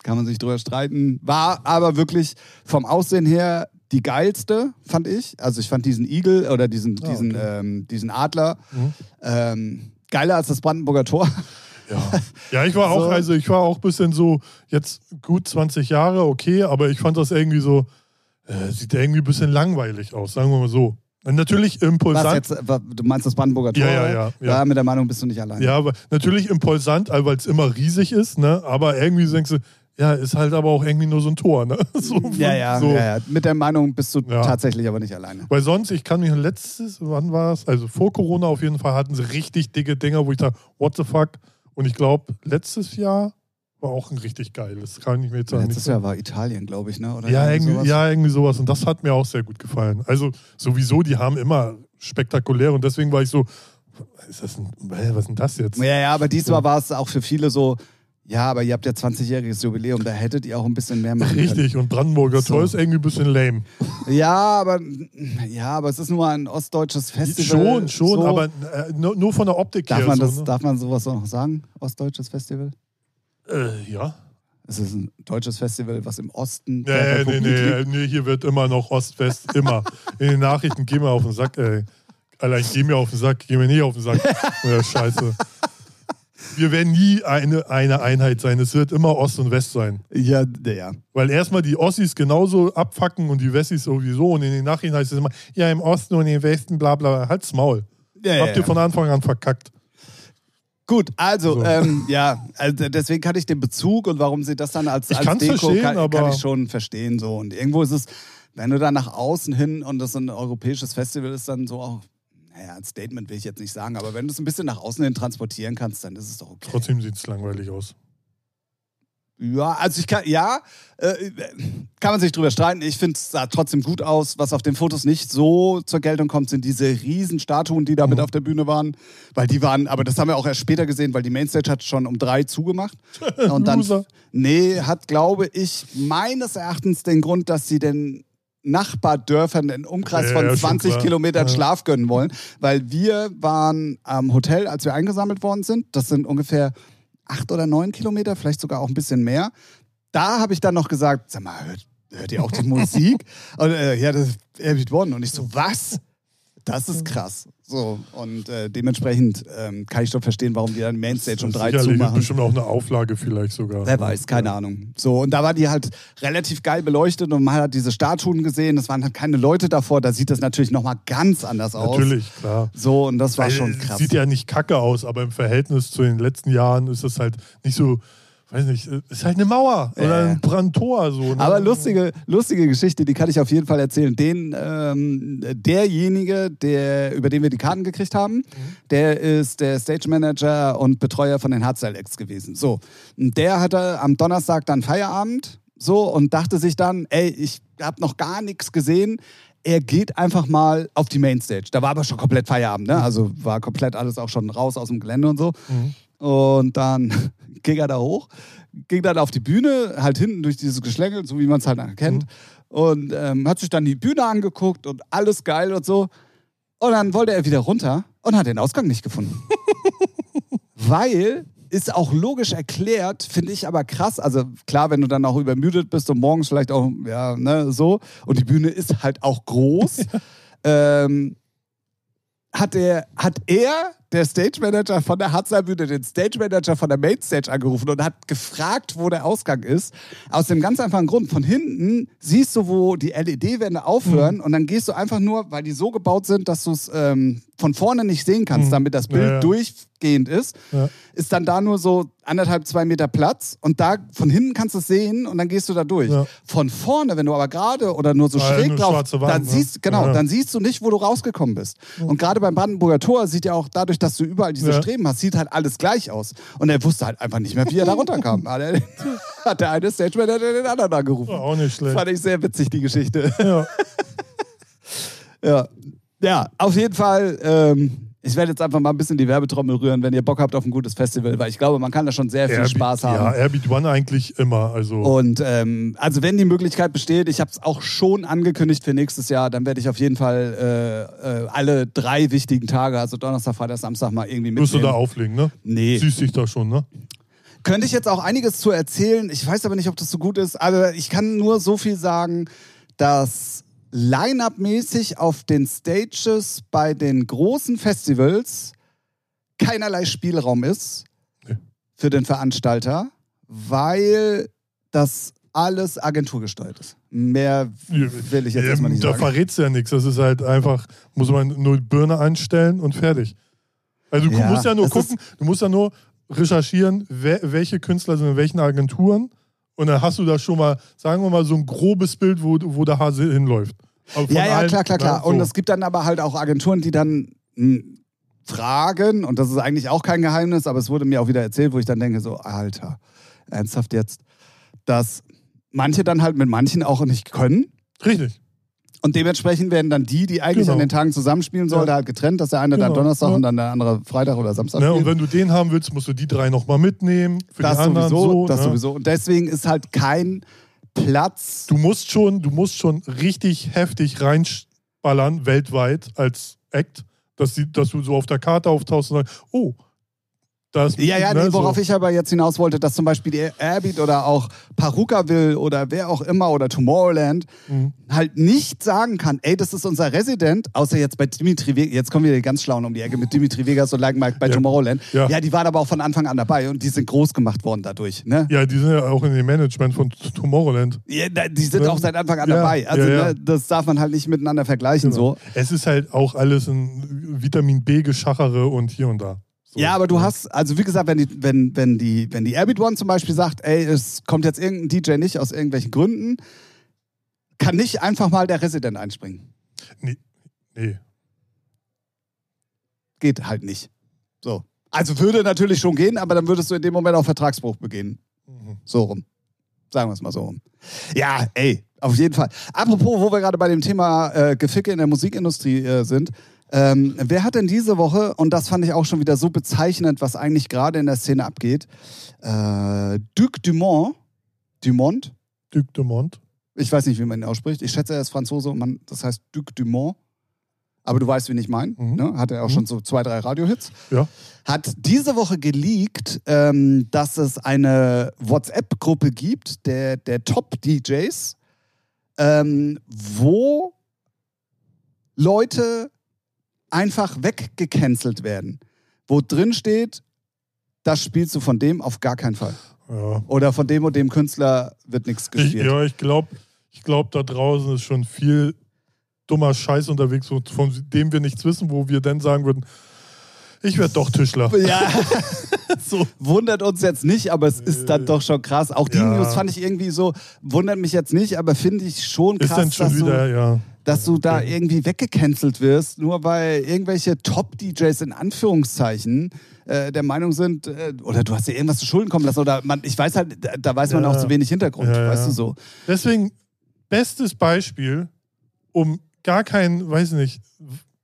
kann man sich drüber streiten. War aber wirklich vom Aussehen her die geilste, fand ich. Also ich fand diesen Igel oder diesen, Ah, diesen, okay. ähm, diesen Adler Mhm. ähm, geiler als das Brandenburger Tor. Ja. ja, ich war auch, So. also ich war auch ein bisschen so, jetzt gut 20 Jahre, okay, aber ich fand das irgendwie so, äh, sieht irgendwie ein bisschen langweilig aus, sagen wir mal so. Und natürlich impulsant. jetzt, wa- du meinst das Brandenburger Tor? Ja, ja, ja, ja. Da mit der Meinung bist du nicht allein. Ja, aber natürlich impulsant, weil es immer riesig ist, ne? Aber irgendwie denkst du, ja, ist halt aber auch irgendwie nur so ein Tor, ne? So, Ja, ja, so. ja, ja. Mit der Meinung bist du Ja. tatsächlich aber nicht alleine. Weil sonst, ich kann mich letztes, wann war es? Also vor Corona auf jeden Fall hatten sie richtig dicke Dinger, wo ich dachte, what the fuck? Und ich glaube, letztes Jahr war auch ein richtig geiles. Kann ich mir jetzt nicht Letztes Jahr war Italien, glaube ich, ne? Oder ja, irgendwie sowas. ja, irgendwie sowas. Und das hat mir auch sehr gut gefallen. Also sowieso, die haben immer spektakulär und deswegen war ich so, ist das ein, was ist denn das jetzt? Ja, ja, aber diesmal war es auch für viele so, ja, aber ihr habt ja 20-jähriges Jubiläum, da hättet ihr auch ein bisschen mehr machen Richtig, und Brandenburger So. Tor ist irgendwie ein bisschen lame. können. Ja, aber, ja, aber es ist nur ein ostdeutsches Festival. Schon, schon, so. aber äh, nur, nur von der Optik Darf her. man, so, das, ne? darf man sowas auch noch sagen? Ostdeutsches Festival? Äh, ja. Es ist ein deutsches Festival, was im Osten Ja, ja, nee, nee, liegt. nee, hier wird immer noch Ost-West, immer. In den Nachrichten geh mir auf den Sack, ey. Allein geh mir auf den Sack, geh mir nicht auf den Sack. Ja, scheiße. Wir werden nie eine, eine Einheit sein. Es wird immer Ost und West sein. Ja, ja. Weil erstmal die Ossis genauso abfacken und die Wessis sowieso. Und in den Nachrichten heißt es immer, ja, im Osten und im Westen, bla bla. Halt's Maul. ja, ja, Habt ihr ja. von Anfang an verkackt. Gut, also, So. ähm, ja, also deswegen kann ich den Bezug und warum sie das dann als, Ich als Deko kann, aber- kann ich schon verstehen. So. Und irgendwo ist es, wenn du dann nach außen hin und das ein europäisches Festival ist, dann so auch, naja, ein Statement will ich jetzt nicht sagen, aber wenn du es ein bisschen nach außen hin transportieren kannst, dann ist es doch okay. Trotzdem sieht's langweilig aus. Ja, also ich kann, ja, äh, kann man sich drüber streiten. Ich finde es sah trotzdem gut aus. Was auf den Fotos nicht so zur Geltung kommt, sind diese riesen Statuen, die da mit Mhm. auf der Bühne waren. Weil die waren, aber das haben wir auch erst später gesehen, weil die Mainstage hat schon um drei zugemacht. Und dann, Loser. nee, hat, glaube ich, meines Erachtens den Grund, dass sie den Nachbardörfern einen Umkreis Ja, von ja, schon 20 klar. Kilometern Ja. Schlaf gönnen wollen. Weil wir waren am Hotel, als wir eingesammelt worden sind. Das sind ungefähr acht oder neun Kilometer, vielleicht sogar auch ein bisschen mehr. da habe ich dann noch gesagt, sag mal, hört, hört ihr auch die Musik? Und äh, ja, das ist Airbeat One. Und ich so, was? Das ist krass. So, und äh, dementsprechend ähm, kann ich doch verstehen, warum die dann Mainstage um drei Sicherlich zumachen. bestimmt auch eine Auflage vielleicht sogar. Wer weiß, keine Ahnung. So, und da war die halt relativ geil beleuchtet und man hat diese Statuen gesehen, es waren halt keine Leute davor, da sieht das natürlich nochmal ganz anders aus. Natürlich, klar. So, und das war Weil schon krass. Sieht ja nicht kacke aus, aber im Verhältnis zu den letzten Jahren ist es halt nicht so, weiß nicht, ist halt eine Mauer oder Äh. ein Brandtor. So, ne? Aber lustige, lustige Geschichte, die kann ich auf jeden Fall erzählen. Den, ähm, derjenige, der, über den wir die Karten gekriegt haben, der ist der Stage Manager und Betreuer von den Hardstyle Acts gewesen. So, und der hatte am Donnerstag dann Feierabend so und dachte sich dann, ey, ich habe noch gar nichts gesehen. Er geht einfach mal auf die Mainstage. Da war aber schon komplett Feierabend, ne? Also war komplett alles auch schon raus aus dem Gelände und so. Und dann ging er da hoch, ging dann auf die Bühne, halt hinten durch dieses Geschlängel, so wie man es halt kennt. Und ähm, hat sich dann die Bühne angeguckt und alles geil und so. Und dann wollte er wieder runter und hat den Ausgang nicht gefunden. Weil, ist auch logisch erklärt, finde ich aber krass. Also klar, wenn du dann auch übermüdet bist und morgens vielleicht auch, ja, ne, so. Und die Bühne ist halt auch groß. ähm, hat, der, hat er, der Stage Manager von der Hatzalbühne, den Stage Manager von der Mainstage angerufen und hat gefragt, wo der Ausgang ist. Aus dem ganz einfachen Grund. Von hinten siehst du, wo die LED-Wände aufhören und dann gehst du einfach nur, weil die so gebaut sind, dass du es ähm, von vorne nicht sehen kannst, damit das Bild Ja, ja. durchgehend ist, Ja. ist dann da nur so anderthalb, zwei Meter Platz und da von hinten kannst du es sehen und dann gehst du da durch. Von vorne, wenn du aber gerade oder nur so Ah, schräg drauf, Wand, dann ne? siehst genau, dann siehst du nicht, wo du rausgekommen bist. Und gerade beim Brandenburger Tor sieht ja auch dadurch, dass du überall diese Ja. Streben hast, sieht halt alles gleich aus. Und er wusste halt einfach nicht mehr, wie er da runterkam. Hat er- Hat der eine Stage Manager den anderen angerufen. War auch nicht schlecht. Fand ich sehr witzig, die Geschichte. Ja. Ja, ja auf jeden Fall. Ähm, ich werde jetzt einfach mal ein bisschen die Werbetrommel rühren, wenn ihr Bock habt auf ein gutes Festival, weil ich glaube, man kann da schon sehr viel Airbeat- Spaß haben. Ja, Airbeat One eigentlich immer. Also, Und ähm, also wenn die Möglichkeit besteht, ich habe es auch schon angekündigt für nächstes Jahr, dann werde ich auf jeden Fall äh, äh, alle drei wichtigen Tage, also Donnerstag, Freitag, Samstag mal irgendwie wirst du mitnehmen. da auflegen, ne? Nee. Siehst dich da schon, ne? Könnte ich jetzt auch einiges zu erzählen. Ich weiß aber nicht, ob das so gut ist. Aber ich kann nur so viel sagen, dass Line-Up-mäßig auf den Stages bei den großen Festivals keinerlei Spielraum ist Nee. für den Veranstalter, weil das alles agenturgesteuert ist. Mehr will ich jetzt erstmal Ähm, nicht da sagen. verrätst du ja nichts. Das ist halt einfach, muss man nur Birne einstellen und fertig. Also du Ja, musst ja nur gucken, du musst ja nur recherchieren, wer, welche Künstler sind in welchen Agenturen. Und dann hast du da schon mal, sagen wir mal, so ein grobes Bild, wo, wo der Hase hinläuft. Ja, ja, allen, klar, klar, klar. ne, Und so. es gibt dann aber halt auch Agenturen, die dann mh, fragen, und das ist eigentlich auch kein Geheimnis, aber es wurde mir auch wieder erzählt, wo ich dann denke, so, Alter, ernsthaft jetzt, dass manche dann halt mit manchen auch nicht können. Richtig. Und dementsprechend werden dann die, die eigentlich Genau. an den Tagen zusammenspielen sollten, Ja. halt getrennt, dass der eine dann Genau, Donnerstag ja. und dann der andere Freitag oder Samstag Ne, und spielt. wenn du den haben willst, musst du die drei nochmal mitnehmen. Für Das die anderen sowieso, so. das ne? sowieso. Und deswegen ist halt kein Platz. Du musst schon, du musst schon richtig heftig reinballern, weltweit als Act, dass, die, dass du so auf der Karte auftauchst und sagst, oh, das Ja, ja, ne, nee, worauf so. ich aber jetzt hinaus wollte, dass zum Beispiel die Airbeat oder auch Parukaville oder wer auch immer oder Tomorrowland Mhm. halt nicht sagen kann, ey, das ist unser Resident, außer jetzt bei Dimitri Vegas, jetzt kommen wir ganz schlauen um die Ecke mit Dimitri Vegas und Like Mike bei Ja. Tomorrowland. Ja. Ja. die waren aber auch von Anfang an dabei und die sind groß gemacht worden dadurch, ne? Ja, die sind ja auch in dem Management von Tomorrowland. Ja, die sind Ja. auch seit Anfang an dabei. Also. Ne, das darf man halt nicht miteinander vergleichen Genau. so. Es ist halt auch alles ein Vitamin B-Geschachere und hier und da. So. Ja, aber du hast, also wie gesagt, wenn die, wenn, wenn die, wenn die Airbeat One zum Beispiel sagt, ey, es kommt jetzt irgendein DJ nicht aus irgendwelchen Gründen, kann nicht einfach mal der Resident einspringen. Nee. Geht halt nicht. So. Also würde natürlich schon gehen, aber dann würdest du in dem Moment auch Vertragsbruch begehen. Mhm. So rum. Sagen wir es mal so rum. Ja, ey, auf jeden Fall. Apropos, wo wir gerade bei dem Thema äh, Geficke in der Musikindustrie äh, sind. Ähm, wer hat denn diese Woche, und das fand ich auch schon wieder so bezeichnend, was eigentlich gerade in der Szene abgeht, äh, Duc Dumont, Dumont, Duc de Mont. ich weiß nicht, wie man ihn ausspricht, ich schätze, er ist Franzose und man, das heißt Duc Dumont. aber du weißt, wen ich meine. Mhm. Ne? Hat er auch Mhm. schon so zwei, drei Radiohits. Ja. Hat diese Woche geleakt, ähm, dass es eine WhatsApp-Gruppe gibt, der, der Top-DJs, ähm, wo Leute einfach weggecancelt werden. Wo drin steht, das spielst du von dem auf gar keinen Fall. Ja. Oder von dem und dem Künstler wird nichts Ich, gespielt. ja, ich glaube, ich glaub, da draußen ist schon viel dummer Scheiß unterwegs, so- von dem wir nichts wissen, wo wir dann sagen würden, ich werde doch Tischler. Ja, So. wundert uns jetzt nicht, aber es ist dann doch schon krass. Auch die Ja. News fand ich irgendwie so, wundert mich jetzt nicht, aber finde ich schon Ist krass, dann schon dass, wieder, du, ja. Dass du da irgendwie weggecancelt wirst, nur weil irgendwelche Top-DJs in Anführungszeichen äh, der Meinung sind, äh, oder du hast dir irgendwas zu Schulden kommen lassen, oder man, ich weiß halt, da- weiß man Ja. auch zu wenig Hintergrund, Ja, weißt du so. Deswegen, bestes Beispiel, um gar kein, weiß nicht,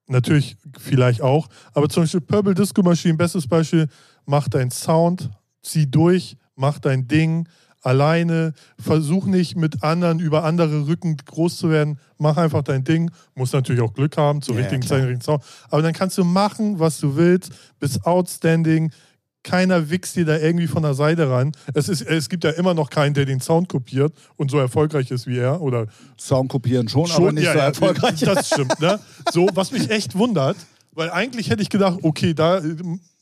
natürlich vielleicht auch, aber zum Beispiel Purple Disco Machine, bestes Beispiel, mach deinen Sound, zieh durch, mach dein Ding alleine, versuch nicht mit anderen über andere Rücken groß zu werden, mach einfach dein Ding, musst natürlich auch Glück haben, zur Ja, richtigen klar. Zeit, den richtigen Sound, aber dann kannst du machen, was du willst, bist outstanding, keiner wichst dir da irgendwie von der Seite ran. Es, ist, es gibt ja immer noch keinen, der den Sound kopiert und so erfolgreich ist wie er. Oder Sound kopieren schon, aber nicht ja, so ja, erfolgreich. Das stimmt, ne? So, was mich echt wundert, weil eigentlich hätte ich gedacht, okay, da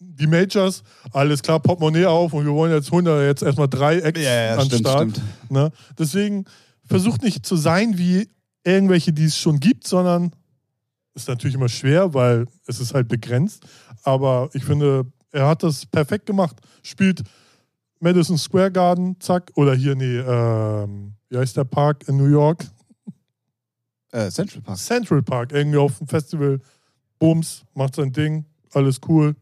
die Majors, alles klar, Portemonnaie auf und wir wollen jetzt 100, jetzt erstmal drei Acts Ja, ja, an stimmt, Start. stimmt. Ne? Deswegen versucht nicht zu sein wie irgendwelche, die es schon gibt, sondern ist natürlich immer schwer, weil es ist halt begrenzt. Aber ich finde, er hat das perfekt gemacht. Spielt Madison Square Garden, zack, oder hier, nee, ähm, wie heißt der Park in New York? Äh, Central Park. Central Park, irgendwie auf dem Festival. Bums, macht sein Ding, alles cool.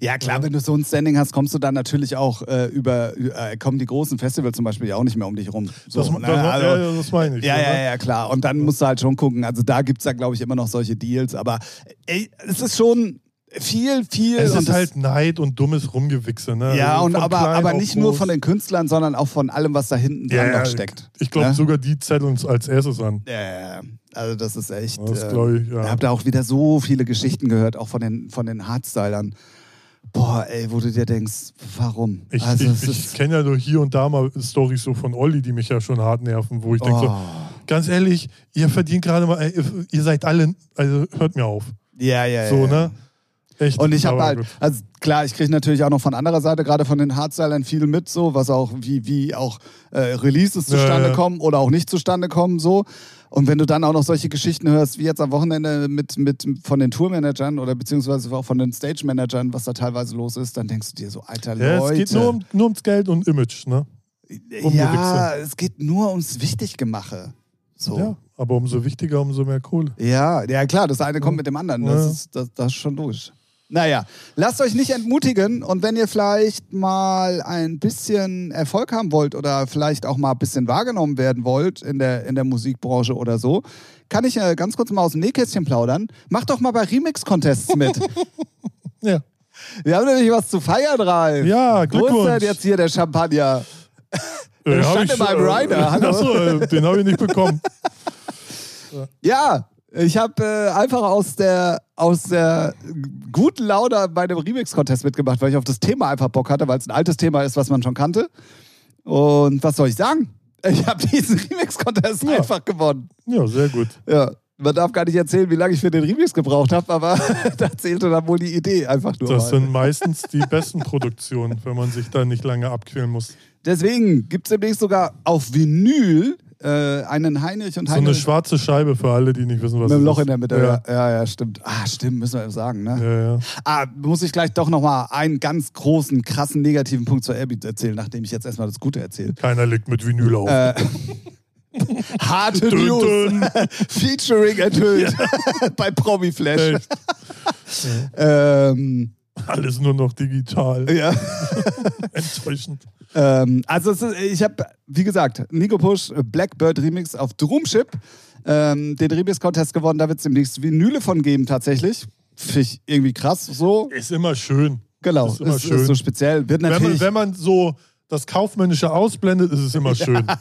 Ja, klar, Ja. wenn du so ein Standing hast, kommst du dann natürlich auch äh, über, äh, kommen die großen Festivals zum Beispiel ja auch nicht mehr um dich rum. So, Das, ne? das, Also- ja, ja, das meine ich. Ja, ne? ja, ja, klar. Und dann musst du halt schon gucken. Also da gibt es ja, glaube ich, immer noch solche Deals. Aber ey, es ist schon viel, viel. Es ist halt Neid und dummes Rumgewichse. Ne? Ja, Also und aber, aber nicht nur von den Künstlern, sondern auch von allem, was da hinten dran Ja, noch steckt. Ich glaube, Ja? sogar die zetteln uns als erstes an. Ja, also das ist echt. Das äh, ich, Ich ja. habe da auch wieder so viele Geschichten gehört, auch von den, von den Hardstylern. Boah, ey, wo du dir denkst, warum? Ich, also, ich, ich kenne ja nur hier und da mal Storys so von Olli, die mich ja schon hart nerven, wo ich denke so, oh. ganz ehrlich, ihr verdient gerade mal, ihr seid alle, also hört mir auf. Ja, ja, ja. So, ja. ne? Echt. Und ich habe halt, also klar, ich kriege natürlich auch noch von anderer Seite, gerade von den Hardstylern viel mit, so, was auch, wie, wie auch äh, Releases Ja, zustande ja. kommen oder auch nicht zustande kommen, so. Und wenn du dann auch noch solche Geschichten hörst, wie jetzt am Wochenende mit, mit von den Tourmanagern oder beziehungsweise auch von den Stage-Managern, was da teilweise los ist, dann denkst du dir so, alter Ja, Leute. es geht nur, um, nur ums Geld und Image, ne? um ja, es geht nur ums Wichtiggemache. So. Ja, aber umso wichtiger, umso mehr Kohle. Ja, ja klar, das eine kommt mit dem anderen. Das, Ja. ist, das, das ist schon logisch. Naja, lasst euch nicht entmutigen und wenn ihr vielleicht mal ein bisschen Erfolg haben wollt oder vielleicht auch mal ein bisschen wahrgenommen werden wollt in der, in der Musikbranche oder so, kann ich äh, ganz kurz mal aus dem Nähkästchen plaudern. Macht doch mal bei Remix-Contests mit. Ja. Wir haben nämlich was zu feiern, Ralf. Ja, Wo ist denn Glückwunsch. jetzt hier der Champagner? Äh, hab stand in meinem schon- Rider, hallo. Achso, äh, den habe ich nicht bekommen. Ja, ich habe äh, einfach aus der, aus der guten Laune bei dem Remix-Contest mitgemacht, weil ich auf das Thema einfach Bock hatte, weil es ein altes Thema ist, was man schon kannte. Und was soll ich sagen? Ich habe diesen Remix-Contest Ja. einfach gewonnen. Ja, sehr gut. Ja. Man darf gar nicht erzählen, wie lange ich für den Remix gebraucht habe, aber da zählte dann wohl die Idee einfach nur. Das mal. sind meistens die besten Produktionen, wenn man sich da nicht lange abquälen muss. Deswegen gibt es demnächst sogar auf Vinyl äh, einen Heinrich und So eine Heinrich schwarze Scheibe für alle, die nicht wissen, was mit einem Loch in der Mitte. Ja. Ja. ja, stimmt. Ah, stimmt, müssen wir sagen, ne? Ja, ja. Ah, muss ich gleich doch nochmal einen ganz großen, krassen negativen Punkt zur Airbeat erzählen, nachdem ich jetzt erstmal das Gute erzähle. Keiner legt mit Vinyl auf. Äh, harte Dün, News. Featuring enthüllt bei Promi Flash. Ähm, Alles nur noch digital. ja. Enttäuschend. ähm, also ist, ich habe, wie gesagt, Nico Push Blackbird Remix auf Droomship ähm, den Remix-Contest gewonnen. Da wird es demnächst Vinyle von geben tatsächlich. Finde ich irgendwie krass so. Ist immer schön. Genau, Ist ist, immer ist, schön. so speziell. Wird Wenn man, natürlich... wenn man so das Kaufmännische ausblendet, ist es immer schön.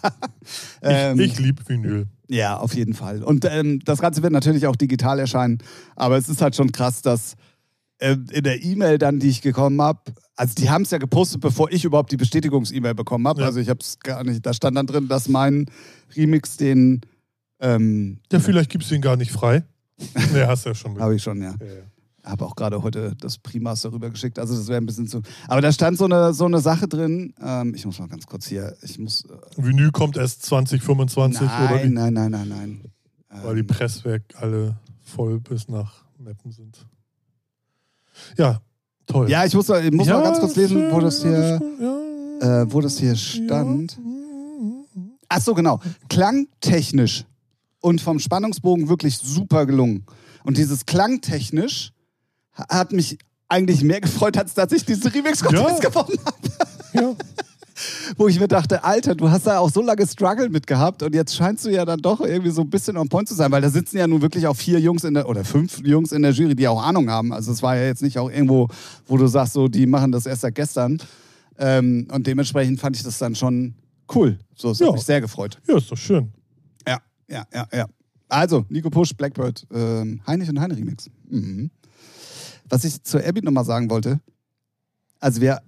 Ähm, ich ich liebe Vinyl. Ja, auf jeden Fall. Und ähm, das Ganze wird natürlich auch digital erscheinen. Aber es ist halt schon krass, dass ähm, in der E-Mail dann, die ich bekommen habe, also die haben es ja gepostet, bevor ich überhaupt die Bestätigungs-E-Mail bekommen habe. Ja. Also ich habe es gar nicht. Da stand dann drin, dass mein Remix den ähm, Ja, vielleicht gibst du ihn gar nicht frei. Nee, hast du ja schon. habe ich schon, ja. Ja, ja. Habe auch gerade heute das Primas darüber geschickt. Also das wäre ein bisschen zu. Aber da stand so eine, so eine Sache drin. Ähm, ich muss mal ganz kurz hier. Ich muss. Äh, Vinyl kommt erst 2025 oder wie? nein, nein, nein, nein, nein. Weil die Ähm, Presswerk alle voll bis nach Meppen sind. Ja, toll. ja, ich muss, mal- ich muss mal ganz kurz lesen, wo das hier, Ja. äh, wo das hier stand. Ja. Ach so, genau. Klangtechnisch und vom Spannungsbogen wirklich super gelungen. Und dieses klangtechnisch ha- hat mich eigentlich mehr gefreut, als dass ich diesen Remix-Contest Ja. gewonnen habe. Ja. Wo ich mir dachte, Alter, du hast da auch so lange Struggle mit gehabt und jetzt scheinst du ja dann doch irgendwie so ein bisschen on point zu sein, weil da sitzen ja nun wirklich auch vier Jungs in der, oder fünf Jungs in der Jury, die auch Ahnung haben. Also es war ja jetzt nicht auch irgendwo, wo du sagst, so, die machen das erst seit gestern. Ähm, und dementsprechend fand ich das dann schon cool. So, es Ja. hat mich sehr gefreut. ja, ist doch schön. Ja, ja, ja, ja. Also, Nico Pusch, Blackbird, ähm, Heinrich und Heine Remix. Mhm. Was ich zur Abby nochmal sagen wollte, also wir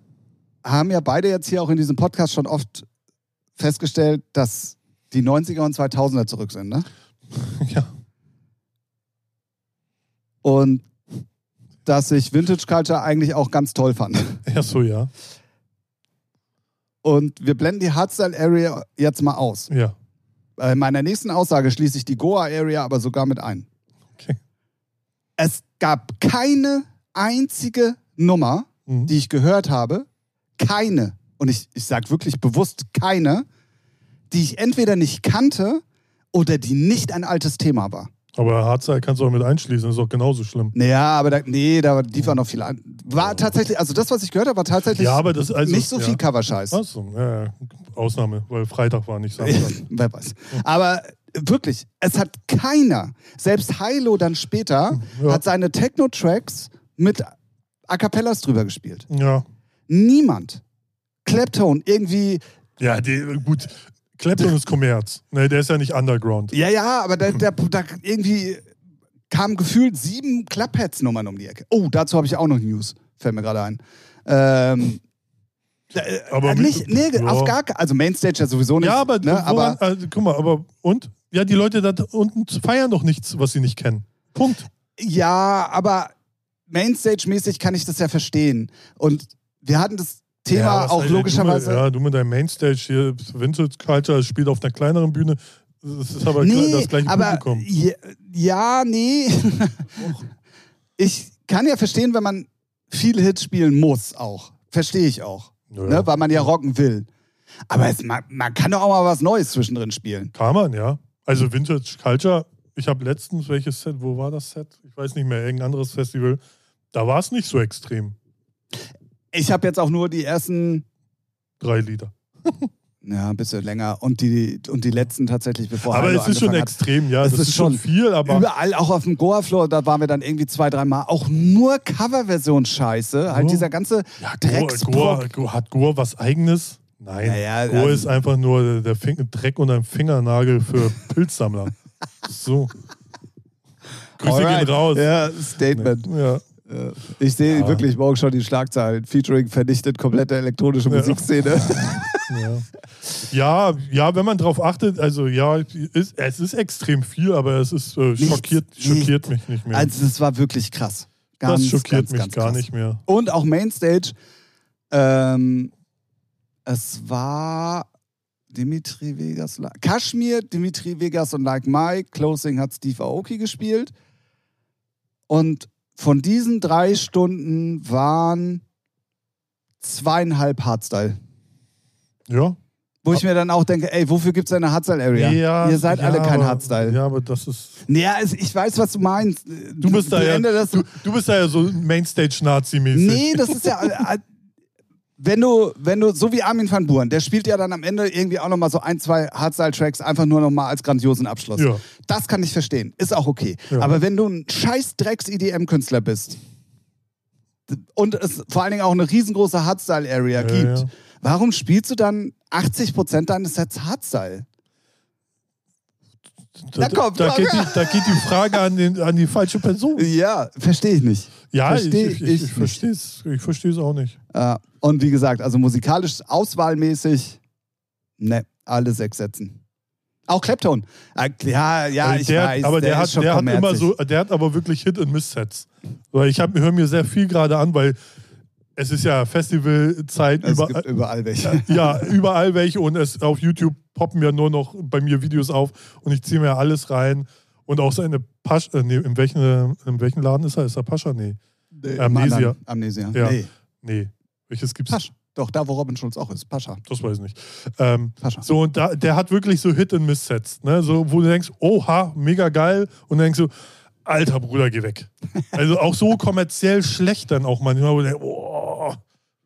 haben ja beide jetzt hier auch in diesem Podcast schon oft festgestellt, dass die 90er und 2000er zurück sind, ne? Ja. Und dass ich Vintage Culture eigentlich auch ganz toll fand. Ja, so, ja. Und wir blenden die Hardstyle Area jetzt mal aus. Ja. Bei meiner nächsten Aussage schließe ich die Goa Area aber sogar mit ein. Okay. Es gab keine einzige Nummer, Mhm. die ich gehört habe, keine, und ich, ich sage wirklich bewusst keine, die ich entweder nicht kannte oder die nicht ein altes Thema war. Aber Hardstyle kannst du auch mit einschließen, ist auch genauso schlimm. Naja, aber da, nee, da lief war noch viel an. War tatsächlich, also das, was ich gehört habe, war tatsächlich Ja, aber das also, nicht so ja. viel Coverscheiß. Achso, ja, ja. Ausnahme, weil Freitag war nicht Samstag. Wer weiß. Aber wirklich, es hat keiner, selbst Hilo dann später, Ja. hat seine Techno-Tracks mit A Cappellas drüber gespielt. ja. Niemand. Claptone irgendwie, Ja, die, gut. Clapton ist Kommerz. Ne, der ist ja nicht Underground. ja, ja, aber da, da, da irgendwie kamen gefühlt sieben Clubheads-Nummern um die Ecke. Oh, dazu habe ich auch noch News, fällt mir gerade ein. Ähm, äh, Aber äh, nicht, nee, ja. auf gar also Mainstage ja sowieso nicht. Ja, aber, ne, aber woran, also, guck mal, aber und? Ja, die Leute da unten feiern doch nichts, was sie nicht kennen. Punkt. Ja, aber Mainstage-mäßig kann ich das ja verstehen. Und wir hatten das Thema ja, auch logischerweise. Du mit, ja, du mit deinem Mainstage hier, Vintage Culture, spielt auf einer kleineren Bühne. Das ist aber nee, das gleiche aber Publikum. ja, ja, nee. ich kann ja verstehen, wenn man viele Hits spielen muss, auch. Verstehe ich auch. Ja. Ne, weil man ja rocken will. Aber es, man, man kann doch auch mal was Neues zwischendrin spielen. Kann man, ja. Also Vintage Culture, ich habe letztens, welches Set, wo war das Set? Ich weiß nicht mehr, irgendein anderes Festival. Da war es nicht so extrem. Ich habe jetzt auch nur die ersten, Drei Lieder. ja, ein bisschen länger und die, und die letzten tatsächlich, bevor aber Heilo es ist schon hat. extrem, ja. Es das ist ist, schon viel, aber Überall, auch auf dem Goa-Floor, da waren wir dann irgendwie zwei, dreimal. Auch nur Coverversion-Scheiße. Halt Oh. dieser ganze ja, Goa. Goa, Goa, hat Goa was Eigenes? Nein. Ja, ja, Goa also- ist einfach nur der Fing Dreck unter dem Fingernagel für Pilzsammler. so. Grüße Alright. gehen raus. Ja, Statement. Ja. Äh, Ich sehe Ja. wirklich morgen schon die Schlagzeilen. Featuring vernichtet komplette elektronische. Musikszene. Ja. ja, ja, wenn man drauf achtet, also ja, ist, es ist extrem viel, aber es ist äh, Nichts, schockiert, schockiert mich nicht mehr. Also, es war wirklich krass. Ganz, das schockiert ganz, mich ganz gar krass. nicht mehr. Und auch Mainstage. Ähm, es war Dimitri Vegas. Kashmir, Dimitri Vegas und Like Mike. Closing hat Steve Aoki gespielt. Und von diesen drei Stunden waren zweieinhalb Hardstyle. Ja. Wo ich mir dann auch denke, ey, wofür gibt es eine Hardstyle-Area? ja Ihr seid ja, alle kein Hardstyle. Ja, aber das ist. Naja, es- ich weiß, was du meinst. Du bist da ja. Du, du bist da ja so Mainstage-Nazi-mäßig. Nee, das ist ja. Wenn du, wenn du, so wie Armin van Buuren, der spielt ja dann am Ende irgendwie auch nochmal so ein, zwei Hardstyle-Tracks einfach nur nochmal als grandiosen Abschluss. Ja. Das kann ich verstehen. Ist auch okay. Ja. Aber wenn du ein scheiß Drecks-EDM-Künstler bist, und es vor allen Dingen auch eine riesengroße Hardstyle-Area Ja, gibt, warum spielst du dann 80% deines Sets Hardstyle? Da, Na komm, da, geht die, da geht die Frage an, den, an die falsche Person. Ja, verstehe ich nicht. Ja, ich, Versteh ich, ich ich, nicht. verstehe es ich auch nicht. Äh, und wie gesagt, also musikalisch, auswahlmäßig, ne, alle sechs Sätzen. Auch Clapton. Äh, ja, ja, ich der, weiß. aber der, ist hat, der hat immer so, der hat aber wirklich Hit and Miss Sets. Weil ich höre mir sehr viel gerade an, weil es ist ja Festivalzeit Es über, gibt überall welche. ja, überall welche und es auf YouTube poppen ja nur noch bei mir Videos auf und ich ziehe mir alles rein. Und auch seine Pascha, äh, nee, in welchen, in welchen Laden ist er? Ist er Pascha? Nee. Nee, Amnesia. Amnesia. Ja. Nee, Nee. Welches gibt's? Pascha. Doch, da, wo Robin Schulz auch ist. Pascha. Das weiß ich nicht. Ähm, Pascha. so, und da, der hat wirklich so Hit-and-Miss-Sets, ne? so, wo du denkst, oha, mega geil. Und dann denkst du, alter Bruder, geh weg. Also auch so kommerziell schlecht dann auch manchmal, wo du denkst, oh.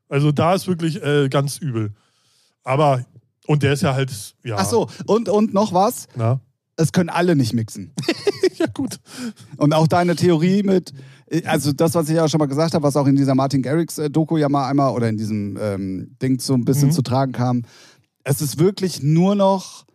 Also da ist wirklich äh, ganz übel. Aber, und der ist ja halt, ja. Ach so, und, und noch was. Na? Es können alle nicht mixen. ja, gut. Und auch deine Theorie mit, also das, was ich ja schon mal gesagt habe, was auch in dieser Martin Garrix-Doku ja mal einmal oder in diesem ähm, Ding so ein bisschen Mhm. zu tragen kam. Es ist wirklich nur noch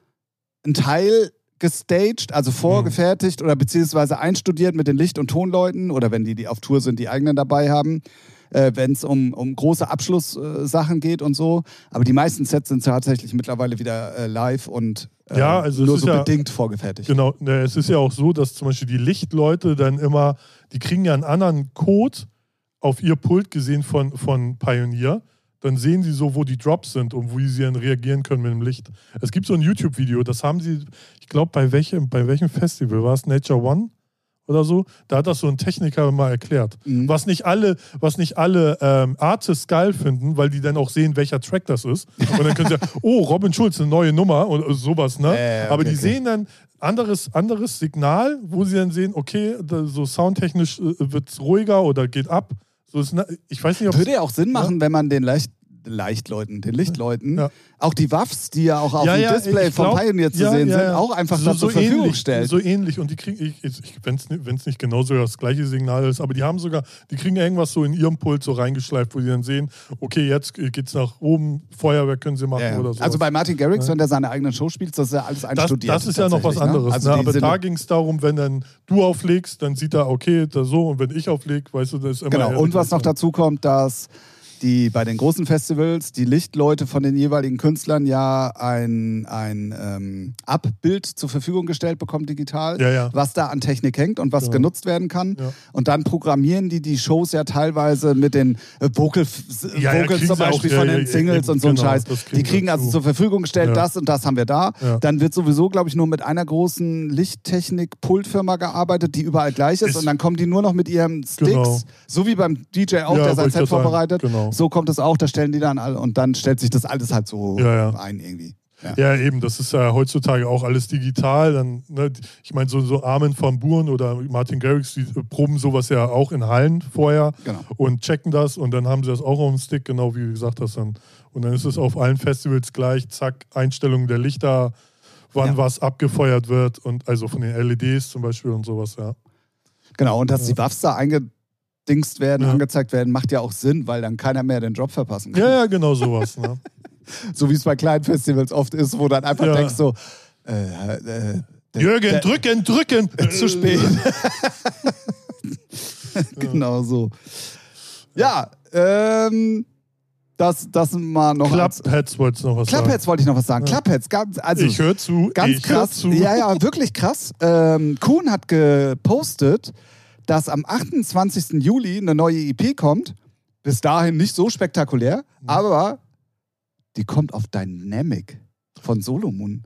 ein Teil gestaged, also vorgefertigt oder beziehungsweise einstudiert mit den Licht- und Tonleuten oder wenn die, die auf Tour sind, die eigenen dabei haben. Äh, wenn es um, um große Abschlusssachen geht und so. Aber die meisten Sets sind tatsächlich mittlerweile wieder äh, live und äh, Ja, also nur ist so ja- bedingt vorgefertigt. Genau, ne, es ist ja auch so, dass zum Beispiel die Lichtleute dann immer, die kriegen ja einen anderen Code auf ihr Pult gesehen von, von Pioneer. Dann sehen sie so, wo die Drops sind und wie sie dann reagieren können mit dem Licht. Es gibt so ein YouTube-Video, das haben sie, ich glaube, bei welchem, bei welchem Festival war es? Nature One oder so? Da hat das so ein Techniker mal erklärt. Mhm. Was nicht alle, was nicht alle ähm, Artists geil finden, weil die dann auch sehen, welcher Track das ist. Und dann können sie, oh, Robin Schulz, eine neue Nummer und sowas, ne? Äh, okay, Aber die okay. sehen dann anderes, anderes Signal, wo sie dann sehen, okay, so soundtechnisch äh, wird es ruhiger oder geht ab. So ist, ich weiß nicht, ob Würde ja auch Sinn machen, wenn man den Leicht Leichtleuten, den Lichtleuten, Ja. auch die Waffs, die ja auch auf Ja, dem ja, Display vom glaub- Pioneer zu sehen sind, ja. auch einfach so, das zur so Verfügung ähnlich, stellt. So ähnlich. Und die kriegen, wenn es nicht genauso das gleiche Signal ist, aber die haben sogar, die kriegen irgendwas so in ihrem Pult so reingeschleift, wo sie dann sehen, okay, jetzt geht's nach oben, Feuerwerk können sie machen oder so. Also bei Martin Garrix, wenn der seine eigenen Show spielt, das ist ja alles das, einstudiert. das ist ja noch was tatsächlich, anderes. Ne? Also ne? Aber sind- da ging es darum, wenn dann du auflegst, dann sieht er, okay, da so, und wenn ich auflege, weißt du, das ist immer. Genau, und was noch dazu kommt, dass die bei den großen Festivals die Lichtleute von den jeweiligen Künstlern ja ein, ein ähm, Abbild zur Verfügung gestellt bekommen digital, Ja, ja. was da an Technik hängt und was Ja. genutzt werden kann. Und dann programmieren die die Shows ja teilweise mit den äh, Vocal, Vocals kriegen zum auch, Beispiel ja, von den Singles und so ein genau, Scheiß. das kriegen Die kriegen also dazu. zur Verfügung gestellt, das und das haben wir da. Dann wird sowieso, glaube ich, nur mit einer großen Lichttechnik-Pultfirma gearbeitet, die überall gleich ist. Ist- und dann kommen die nur noch mit ihren Sticks, Genau. so wie beim DJ auch, der sein Set vorbereitet. Genau. So kommt es auch, da stellen die dann alle und dann stellt sich das alles halt so Ja, ja. ein irgendwie. Ja. Ja, eben, das ist ja heutzutage auch alles digital. Dann, ne, ich meine, so, so Armin van Buren oder Martin Garrix, die proben sowas ja auch in Hallen vorher Genau. und checken das und dann haben sie das auch auf dem Stick, genau wie du gesagt hast. Dann. Und dann ist es auf allen Festivals gleich, zack, Einstellung der Lichter, wann Ja. was abgefeuert wird und also von den LEDs zum Beispiel und sowas, ja. Genau, und dass die Waffs da eingedingst werden, Ja. angezeigt werden, macht ja auch Sinn, weil dann keiner mehr den Job verpassen kann. Ja, ja, genau sowas. Ne? So wie es bei kleinen Festivals oft ist, wo dann einfach Ja. denkst so, äh, äh, der- Jürgen, der- drücken, drücken! Zu spät. genau so. Ja, ähm, das, das mal noch. Clubheads wolltest du noch was Clubheads wollte ich noch was sagen. Ja. Clubheads, ganz, also sagen. Ich höre zu. ganz ich krass. zu. Ja, ja, wirklich krass. Ähm, Kuhn hat gepostet, dass am 28. Juli eine neue EP kommt. Bis dahin nicht so spektakulär, Mhm. aber die kommt auf Dynamic von Solomon.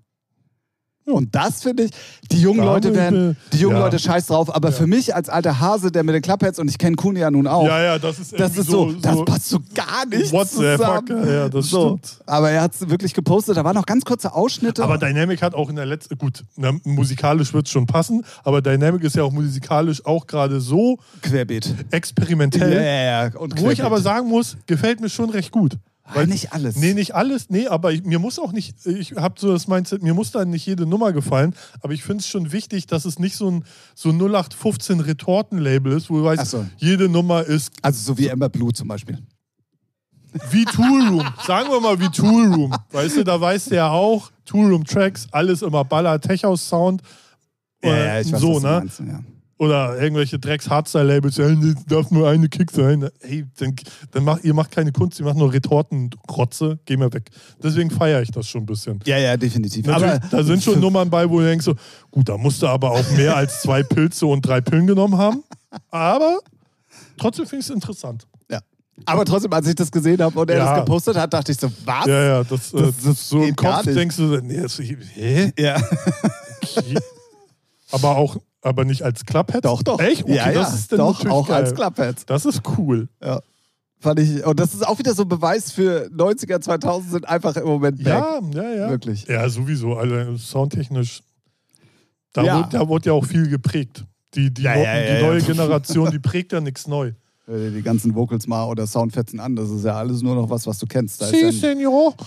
Und das finde ich, die jungen Da Leute werden, die jungen Ja. Leute scheiß drauf, aber Ja. für mich als alter Hase, der mit den Clubheads, und ich kenne Kuhn ja nun auch, Ja, ja, das ist das ist so, so, das passt so gar nicht What the zusammen. fuck? Ja, das so. stimmt. Aber er hat es wirklich gepostet, da waren noch ganz kurze Ausschnitte. Aber Dynamic hat auch in der letzten, gut, na, musikalisch wird es schon passen, aber Dynamic ist ja auch musikalisch auch gerade so Querbeet. experimentell, Ja, ja, ja. Und wo ich aber sagen muss, gefällt mir schon recht gut. Weil, nicht alles. Nee, nicht alles. Nee, aber ich, mir muss auch nicht, ich habe so das Mindset, mir muss da nicht jede Nummer gefallen, aber ich finde es schon wichtig, dass es nicht so ein so 0815 Retorten-Label ist, wo du weißt, so. jede Nummer ist Also so wie Amber Blue zum Beispiel. wie Toolroom. Sagen wir mal wie Toolroom. Weißt du, da weißt du ja auch, Toolroom-Tracks, alles immer Baller, Tech-House-Sound. Äh, so, was du ne? meinst, ja. Oder irgendwelche Drecks Hardstyle-Labels, ja, es darf nur eine Kick sein. Hey, dann, dann macht, ihr macht keine Kunst, ihr macht nur Retortenrotze, geh mal weg. Deswegen feiere ich das schon ein bisschen. Ja, ja, definitiv. Natürlich, Aber da sind schon Nummern bei, wo du denkst so, gut, da musst du aber auch mehr als zwei Pilze und drei Pillen genommen haben. Aber trotzdem finde ich es interessant. Ja. Aber trotzdem, als ich das gesehen habe und er Ja. das gepostet hat, dachte ich so, was? Ja, ja, das, äh, Das- das so im Kopf denkst du, nee, das, hä? Ja. Okay. aber auch, aber nicht als Clubhead? Doch, doch. Echt? Okay, ja, ja. das ist dann doch, auch geil. als Clubhead. Das ist cool. Ja. Fand ich, und das ist auch wieder so ein Beweis für 90er, 2000 sind einfach im Moment back. Ja, ja, ja. Wirklich. Ja, sowieso. Alle soundtechnisch. Da, Ja. wurde, da wurde ja auch viel geprägt. Die, die, Ja, no- ja, die neue Generation, die prägt ja nichts neu. Hör dir Die ganzen Vocals mal oder Soundfetzen an, das ist ja alles nur noch was, was du kennst. Da ist ja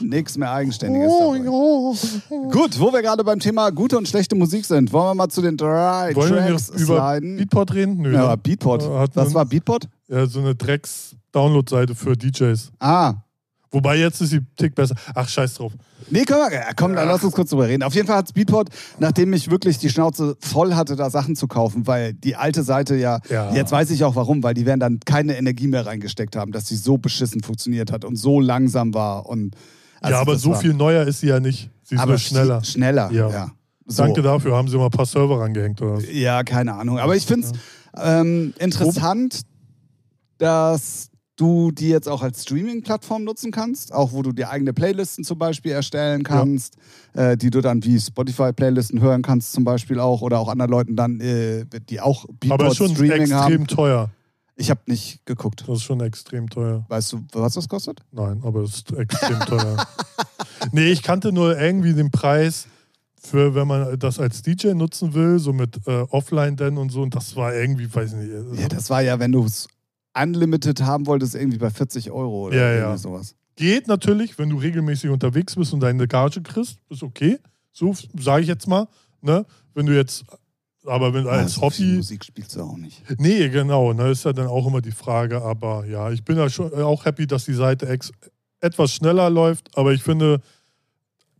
nichts mehr Eigenständiges Oh, dabei. Gut, wo wir gerade beim Thema gute und schlechte Musik sind, wollen wir mal zu den drei Wollen wir Tracks nicht über sliden. Beatport reden? Nö. ja, ne? Beatport. Äh, hat Was war Beatport? Ja, so eine Drecks-Download-Seite für DJs. Ah. Wobei jetzt ist sie Tick besser. Ach, scheiß drauf. Nee, wir, ja, komm, dann lass uns kurz drüber reden. Auf jeden Fall hat Beatport, nachdem ich wirklich die Schnauze voll hatte, da Sachen zu kaufen, weil die alte Seite ja, Ja. jetzt weiß ich auch warum, weil die werden dann keine Energie mehr reingesteckt haben, dass sie so beschissen funktioniert hat und so langsam war. Und, also ja, aber so war- viel neuer ist sie ja nicht. Sie ist aber schneller. sch- Schneller, ja. Ja. So. Danke dafür. Haben sie mal ein paar Server rangehängt oder was? Ja, keine Ahnung. Aber ich finde es ähm, interessant, dass du die jetzt auch als Streaming-Plattform nutzen kannst, auch wo du dir eigene Playlisten zum Beispiel erstellen kannst, äh, die du dann wie Spotify-Playlisten hören kannst zum Beispiel auch oder auch anderen Leuten dann, äh, die auch Aber Beatport ist schon Streaming extrem haben. teuer. Ich habe nicht geguckt. Das ist schon extrem teuer. Weißt du, was das kostet? Nein, aber es ist extrem teuer. Nee, ich kannte nur irgendwie den Preis für, wenn man das als DJ nutzen will, so mit äh, Offline denn und so. Und das war irgendwie, weiß ich nicht. Ja, das war ja, wenn du es unlimited haben wolltest, irgendwie bei 40 Euro oder Ja, irgendwie ja. sowas. Geht natürlich, wenn du regelmäßig unterwegs bist und deine Gage kriegst, ist okay. So sage ich jetzt mal. Ne? Wenn du jetzt, aber wenn als so viel Hobby. Musik spielst du auch nicht. Nee, genau, ne, ist ja dann auch immer die Frage. Aber ja, ich bin ja schon auch happy, dass die Seite ex etwas schneller läuft. Aber ich finde,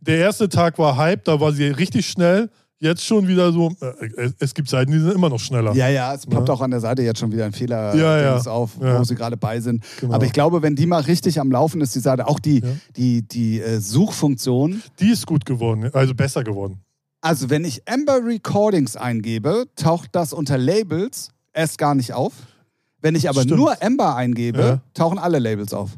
der erste Tag war Hype, da war sie richtig schnell. Jetzt schon wieder so, äh, es- gibt Seiten, die sind immer noch schneller. Ja, ja, es poppt Ja. auch an der Seite jetzt schon wieder ein Fehler Ja, ja. Auf, wo sie gerade bei sind. Genau. Aber ich glaube, wenn die mal richtig am Laufen ist, die Seite, auch die, die, die äh, Suchfunktion, Die ist gut geworden, also besser geworden. also wenn ich Amber Recordings eingebe, taucht das unter Labels erst gar nicht auf. Wenn ich aber Stimmt. nur Amber eingebe, tauchen alle Labels auf.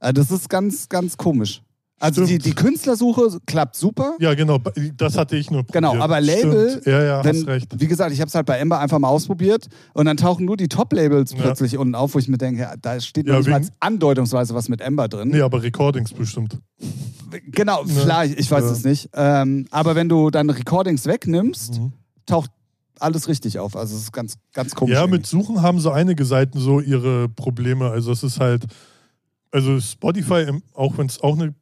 Äh, das ist ganz, ganz komisch. Also die, die Künstlersuche klappt super. Ja, genau, das hatte ich nur probiert. Genau, aber Label, Stimmt. Ja, ja, wenn, hast recht. Wie gesagt, ich habe es halt bei Ember einfach mal ausprobiert und dann tauchen nur die Top-Labels Ja. plötzlich unten auf, wo ich mir denke, ja, da steht Ja, noch nicht mal wegen- als andeutungsweise was mit Ember drin. Nee, aber Recordings bestimmt. Genau, vielleicht, ich weiß Ja. es nicht. Ähm, aber wenn du dann Recordings wegnimmst, Mhm. taucht alles richtig auf. Also es ist ganz, ganz komisch. Ja, mit irgendwie. Suchen haben so einige Seiten so ihre Probleme. Also es ist halt, also Spotify, auch wenn es auch eine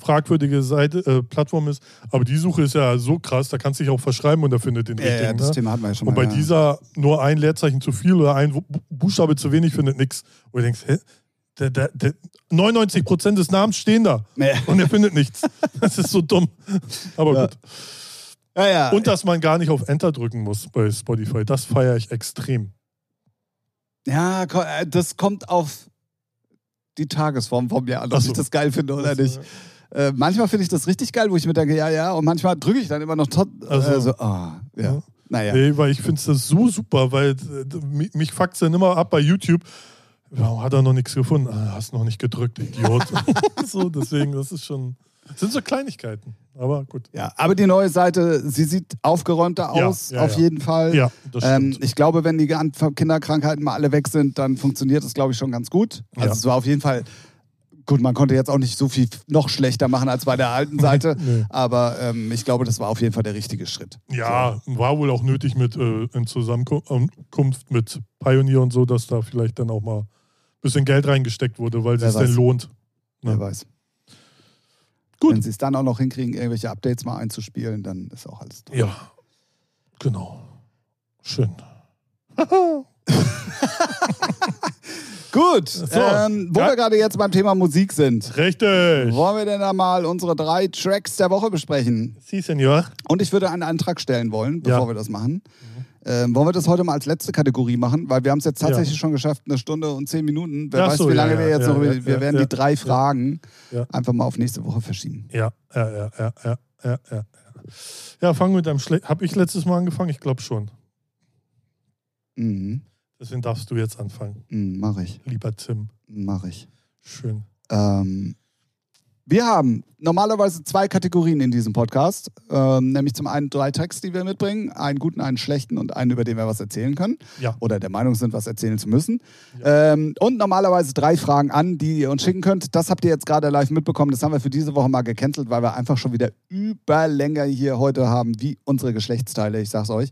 fragwürdige Seite, äh, Plattform ist, aber die Suche ist ja so krass, da kannst du dich auch verschreiben und da findet den ja, richtigen. ja, das ne? Thema hatten wir ja schon Und mal. bei ja. dieser nur ein Leerzeichen zu viel oder ein Bu- Buchstabe zu wenig findet nichts. Und du denkst, hä? Der, der, der 99% des Namens stehen da Ja. und er findet nichts. Das ist so dumm. Aber Ja. gut. Ja. Und dass man gar nicht auf Enter drücken muss bei Spotify, das feiere ich extrem. ja, äh, das kommt auf die Tagesform von mir an, ob so. ich das geil finde oder Also, nicht. Äh, manchmal finde ich das richtig geil, wo ich mir denke, ja, ja, und manchmal drücke ich dann immer noch tot, so. äh, so, ah, ja. Ja. Naja. Nee, weil ich finde es so super, weil äh, mich, fuckt dann immer ab bei YouTube. Warum hat er noch nichts gefunden? Ah, hast noch nicht gedrückt, Idiot. so, deswegen, das ist schon. Das sind so Kleinigkeiten. Aber gut. Ja, aber die neue Seite, sie sieht aufgeräumter Ja, aus, ja, auf ja. jeden Fall. Ja, das Ähm, stimmt. ich glaube, wenn die Kinderkrankheiten mal alle weg sind, dann funktioniert das, glaube ich, schon ganz gut. Also Ja. es war auf jeden Fall, gut, man konnte jetzt auch nicht so viel noch schlechter machen als bei der alten Seite, Nee. aber ähm, ich glaube, das war auf jeden Fall der richtige Schritt. ja, war wohl auch nötig mit äh, in Zusammenkunft mit Pioneer und so, dass da vielleicht dann auch mal ein bisschen Geld reingesteckt wurde, weil es sich denn lohnt. Wer weiß. Gut. Wenn sie es dann auch noch hinkriegen, irgendwelche Updates mal einzuspielen, dann ist auch alles toll. Ja, genau. Schön. Gut, So. ähm, wo Ja. wir gerade jetzt beim Thema Musik sind, Richtig. wollen wir denn da mal unsere drei Tracks der Woche besprechen? Sie, Senor. Und ich würde einen Antrag stellen wollen, bevor Ja. wir das machen. Ähm, wollen wir das heute mal als letzte Kategorie machen? Weil wir haben es jetzt tatsächlich schon geschafft, eine Stunde und zehn Minuten. Wer Ach weiß, so, wie ja, lange ja, wir jetzt ja, noch. ja, wir ja, werden ja, die drei ja. Fragen Ja. einfach mal auf nächste Woche verschieben. Ja, ja, ja, ja, ja, ja, ja. Ja, fangen wir mit einem Schlecht. Habe ich letztes Mal angefangen? Ich glaube schon. Mhm. Deswegen darfst du jetzt anfangen, Mhm, mach ich. lieber Tim. Mach ich. Schön. Ähm, wir haben normalerweise zwei Kategorien in diesem Podcast. Ähm, nämlich zum einen drei Tracks, die wir mitbringen. Einen guten, einen schlechten und einen, über den wir was erzählen können. Ja. Oder der Meinung sind, was erzählen zu müssen. Ähm, und normalerweise drei Fragen an, die ihr uns schicken könnt. Das habt ihr jetzt gerade live mitbekommen. Das haben wir für diese Woche mal gecancelt, weil wir einfach schon wieder Überlänge hier heute haben, wie unsere Geschlechtsteile. Ich sag's euch.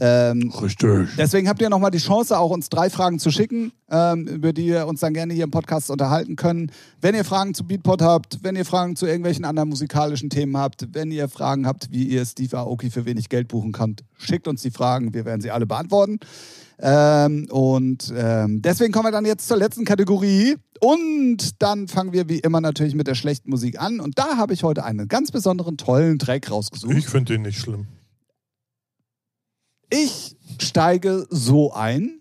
Ähm, Richtig. Deswegen habt ihr nochmal die Chance, auch uns drei Fragen zu schicken, ähm, über die wir uns dann gerne hier im Podcast unterhalten können. Wenn ihr Fragen zu Beatport habt, wenn ihr Fragen zu irgendwelchen anderen musikalischen Themen habt, wenn ihr Fragen habt, wie ihr Steve Aoki für wenig Geld buchen könnt, schickt uns die Fragen. Wir werden sie alle beantworten. Ähm, und ähm, deswegen kommen wir dann jetzt zur letzten Kategorie. Und dann fangen wir wie immer natürlich mit der schlechten Musik an. Und da habe ich heute einen ganz besonderen, tollen Track rausgesucht. Ich finde den nicht schlimm. Ich steige so ein.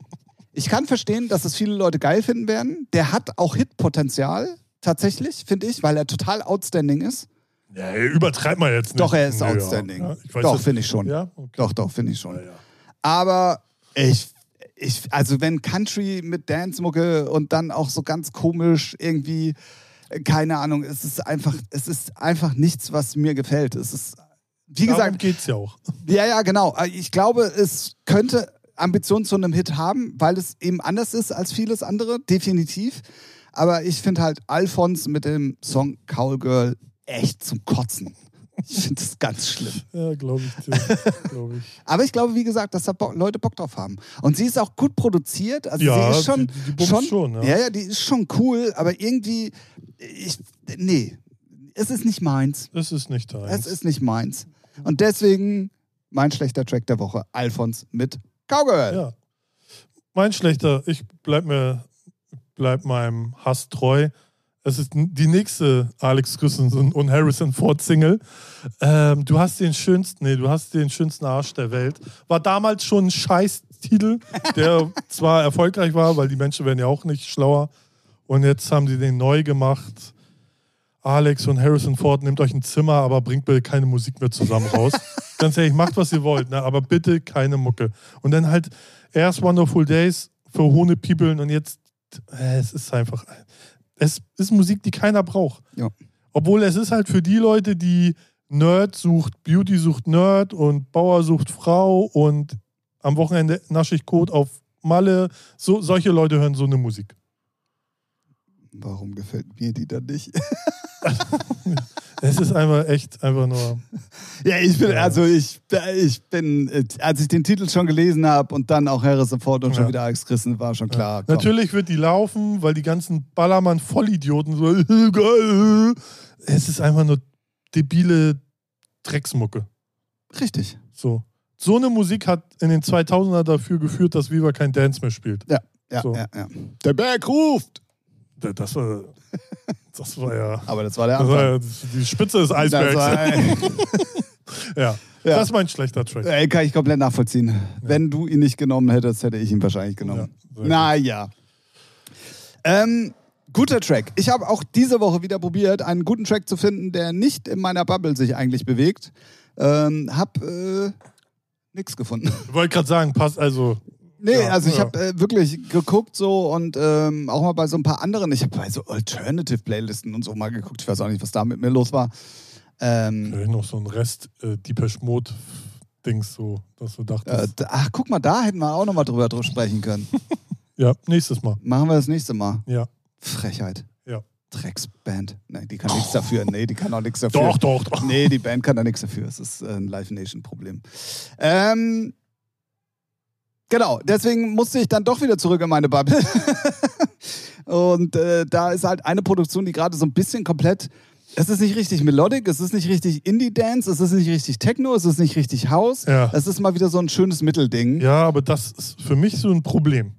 Ich kann verstehen, dass es viele Leute geil finden werden. Der hat auch Hitpotenzial, tatsächlich, finde ich, weil er total outstanding ist. Ja, übertreib mal jetzt nicht. Doch, er ist Ja, outstanding. ja, weiß Doch, finde ich schon. Ja, okay. Doch, doch, finde ich schon. Aber ich, ich, also wenn Country mit Dance-Mucke und dann auch so ganz komisch irgendwie, keine Ahnung, es ist einfach, es ist einfach nichts, was mir gefällt. Es ist, wie Darum gesagt, geht's ja auch. Ja, ja, genau. Ich glaube, es könnte Ambitionen zu einem Hit haben, weil es eben anders ist als vieles andere, definitiv. Aber ich finde halt Alphons mit dem Song Cowgirl echt zum Kotzen. Ich finde das ganz schlimm. Ja, glaube ich dir. glaube ich. Aber ich glaube, wie gesagt, dass da Bo Leute Bock drauf haben. Und sie ist auch gut produziert. Also Ja, sie ist schon, die- die schon, schon, ja. ja. ja, die ist schon cool, aber irgendwie, ich, nee, es ist nicht meins. Das ist nicht deins. Es ist nicht meins. Und deswegen mein schlechter Track der Woche, Alphons mit Cowgirl. Ja. Mein schlechter, ich bleib mir, bleib meinem Hass treu. Es ist die nächste Alex Christensen und Harrison Ford Single. Ähm, du hast den schönsten, nee, du hast den schönsten Arsch der Welt. War damals schon ein Scheißtitel, der zwar erfolgreich war, weil die Menschen werden ja auch nicht schlauer. Und jetzt haben sie den neu gemacht. Alex und Harrison Ford, nehmt euch ein Zimmer, aber bringt bitte keine Musik mehr zusammen raus. Ganz ehrlich, macht, was ihr wollt, ne? aber bitte keine Mucke. Und dann halt erst Wonderful Days für Hohne People und jetzt, es ist einfach, es ist Musik, die keiner braucht. Ja. Obwohl es ist halt für die Leute, die Nerd sucht, Beauty sucht Nerd und Bauer sucht Frau und am Wochenende nasche ich Code auf Malle. So, solche Leute hören so eine Musik. Warum gefällt mir die dann nicht? Es ist einfach echt einfach nur. ja, ich bin, Ja. also ich, ich bin, äh, als ich den Titel schon gelesen habe und dann auch Harrison Ford und schon Ja. wieder Alex Christen, war schon klar. komm. Natürlich wird die laufen, weil die ganzen Ballermann-Vollidioten so, geil. Es ist einfach nur debile Drecksmucke. Richtig. So. So eine Musik hat in den 2000er dafür geführt, dass Viva kein Dance mehr spielt. Ja, So. ja, ja. Der Berg ruft! Da- Das war, das war ja, Aber das war der das war Anfang. ja die Spitze des Eisbergs. ja. Ja. das ist mein schlechter Track. Ey, kann ich komplett nachvollziehen. Wenn du ihn nicht genommen hättest, hätte ich ihn wahrscheinlich genommen. Ja, naja. Ähm, guter Track. Ich habe auch diese Woche wieder probiert, einen guten Track zu finden, der nicht in meiner Bubble sich eigentlich bewegt. Ähm, hab äh, nichts gefunden. Ich wollte gerade sagen, passt also. Nee, Ja, also ich ja. habe äh, wirklich geguckt so und ähm, auch mal bei so ein paar anderen, ich habe bei so Alternative-Playlisten und so mal geguckt, ich weiß auch nicht, was da mit mir los war. Ähm, Vielleicht noch so ein Rest äh, Deepesh Mode Dings so, dass du dachtest. äh, ach, guck mal, da hätten wir auch nochmal drüber, drüber sprechen können. ja, nächstes Mal. Machen wir das nächste Mal. Ja. Frechheit. Ja. Drecksband. Nee, die kann nichts dafür. Nee, die kann auch nichts dafür. Doch, doch, doch. Nee, die Band kann da nichts dafür. Es ist äh, ein Live Nation-Problem. Ähm, genau, deswegen musste ich dann doch wieder zurück in meine Bubble. Und äh, da ist halt eine Produktion, die gerade so ein bisschen komplett. Es ist nicht richtig Melodic, es ist nicht richtig Indie-Dance, es ist nicht richtig Techno, es ist nicht richtig House. Ja. Es ist mal wieder so ein schönes Mittelding. Ja, aber das ist für mich so ein Problem.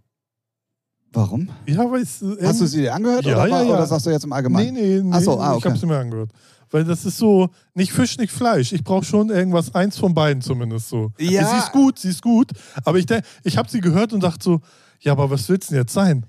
Warum? Ja, weil es. äh, Hast du sie dir angehört Ja, oder, ja, war- ja. oder sagst du jetzt im Nee, Allgemeinen? nee, nee. Ach so, ah, Ich okay. habe sie mir angehört. Weil das ist so, nicht Fisch, nicht Fleisch. Ich brauche schon irgendwas, eins von beiden zumindest so. Ja. Sie ist gut, sie ist gut. Aber ich, ich habe sie gehört und dachte so, ja, aber was will's denn jetzt sein?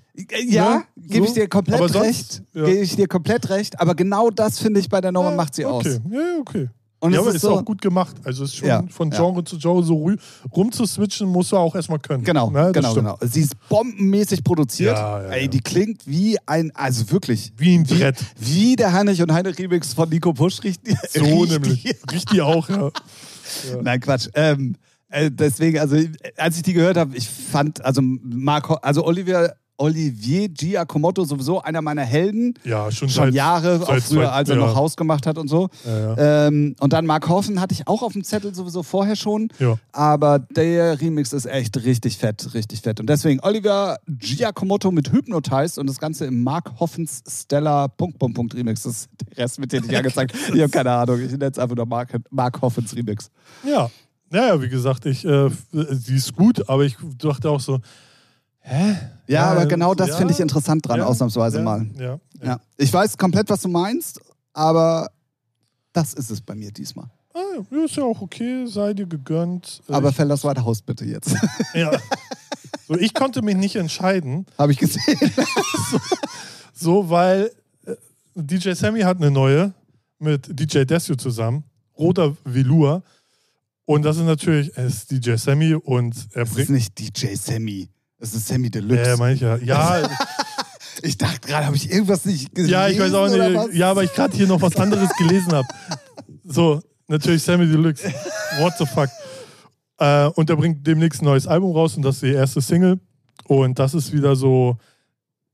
Ja, Ne? gebe ich dir komplett sonst- recht. ja. Gebe ich dir komplett recht. Aber genau das finde ich bei der Nummer Ja, macht sie okay. aus. Ja, ja, okay. Und ja, es aber ist ist so, auch gut gemacht. Also ist schon Ja, von ja. Genre zu Genre so rumzuswitchen, musst du auch erstmal können. Genau, Ne, genau, stimmt. genau. Sie ist bombenmäßig produziert. Ja, ja, Ey, ja. die klingt wie ein, also wirklich, Wie ein Brett. wie der Heinrich und Heine Remix von Nico Pusch riecht. So riecht nämlich. die. Riecht die auch, ja. Nein, Quatsch. Ähm, äh, deswegen, also als ich die gehört habe, ich fand, also Marco, also Olivier, Olivier Giacomotto sowieso einer meiner Helden. Ja, schon, Schon seit, Jahre, auch seit früher, zwei- als er ja. noch Haus gemacht hat und so. Ja, ja. Ähm, und dann Mark Hoffen hatte ich auch auf dem Zettel sowieso vorher schon. Aber der Remix ist echt richtig fett, richtig fett. Und deswegen Oliver Giacomotto mit Hypnotize und das Ganze im Mark Hoffens Stella Punkt, Punkt, Punkt Remix. Das ist der Rest wird dir nicht angezeigt. Ich habe keine Ahnung. Ich nenne es einfach nur Mark, Mark Hoffens Remix. Ja. Naja, wie gesagt, ich, äh, sie ist gut, aber ich dachte auch so, hä? Ja, aber genau das finde ich interessant dran, ausnahmsweise mal. Ja. Ich weiß komplett, was du meinst, aber das ist es bei mir diesmal. Ah, ja, ist ja auch okay, sei dir gegönnt. Äh, Aber ich, Fellas weiter Haus bitte jetzt. ja. so, ich konnte mich nicht entscheiden, habe ich gesehen. so, weil äh, DJ Sammy hat eine neue mit DJ Desio zusammen, Roter Velour. Und das ist natürlich, es ist DJ Sammy und er Es ist bringt. nicht DJ Sammy. Es ist Sammy Deluxe. Ja, ich ja. Ja, Ich dachte gerade, habe ich irgendwas nicht gelesen? Ja, ich weiß auch nicht. Ja, aber ich gerade hier noch was anderes gelesen habe. So, natürlich Sammy Deluxe. What the fuck? Äh, und er bringt demnächst ein neues Album raus und das ist die erste Single. Und das ist wieder so.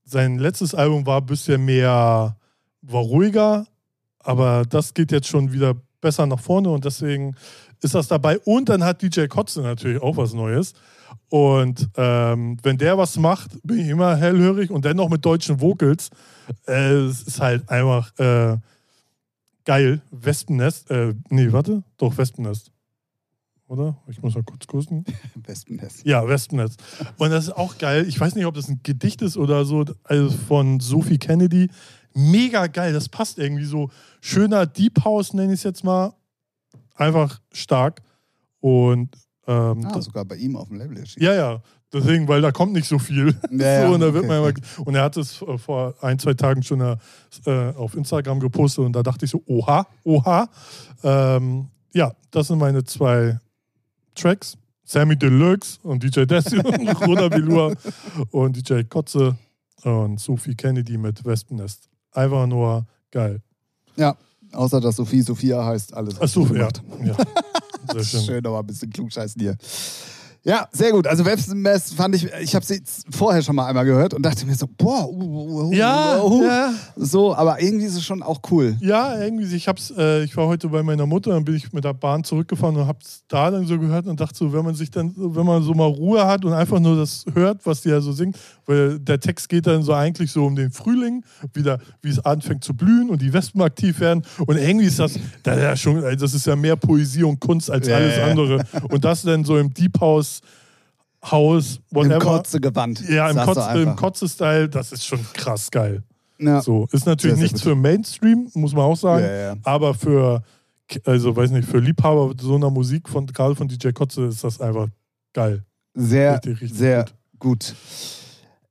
Sein letztes Album war ein bisschen mehr, war ruhiger, aber das geht jetzt schon wieder besser nach vorne und deswegen ist das dabei. Und dann hat DJ Kotze natürlich auch was Neues. Und ähm, wenn der was macht, bin ich immer hellhörig und dennoch mit deutschen Vocals. Äh, es ist halt einfach äh, geil. Wespennest. Äh, nee, warte. Doch, Wespennest. Oder? Ich muss mal kurz gucken. Wespennest. Ja, Wespennest. Und das ist auch geil. Ich weiß nicht, ob das ein Gedicht ist oder so, also von Sophie Kennedy. Mega geil. Das passt irgendwie so. Schöner Deep House, nenne ich es jetzt mal. Einfach stark. Und ähm, Ah, das, sogar bei ihm auf dem Label erschienen. ja, ja. Deswegen, weil da kommt nicht so viel. Ja, so, und, da okay, wird man immer, okay. und er hat es vor ein, zwei Tagen schon äh, auf Instagram gepostet und da dachte ich so, oha, oha. Ähm, ja, das sind meine zwei Tracks. Sammy Deluxe und DJ Desi und Roda Bilua und DJ Kotze und Sophie Kennedy mit Wespennest. Einfach nur geil. Ja, außer dass Sophie Sophia heißt, alles. Achso, richtig ja. ja. Schön, aber ein bisschen klugscheißen hier. Ja, sehr gut. Also Websmess fand ich, ich habe sie vorher schon mal einmal gehört und dachte mir so, boah, uh, uh, uh, Ja, uh, uh. ja. so, aber irgendwie ist es schon auch cool. Ja, irgendwie, ich hab's, äh, ich war heute bei meiner Mutter, dann bin ich mit der Bahn zurückgefahren und hab's da dann so gehört und dachte so, wenn man sich dann, wenn man so mal Ruhe hat und einfach nur das hört, was die ja so singt, weil der Text geht dann so eigentlich so um den Frühling, wieder, wie es anfängt zu blühen und die Wespen aktiv werden und irgendwie ist das, da ja schon, das ist ja mehr Poesie und Kunst als Ja, alles ja. andere und das dann so im Deep House, Haus, Im whatever. Kotze-Gewand. ja, im, im. Kotze-Style, das ist schon krass geil. Ja. So, ist natürlich nichts für Mainstream, muss man auch sagen. Ja, ja. Aber für, also weiß nicht, für Liebhaber so einer Musik von gerade von DJ Kotze ist das einfach geil. Sehr, Richtig, richtig sehr gut. gut.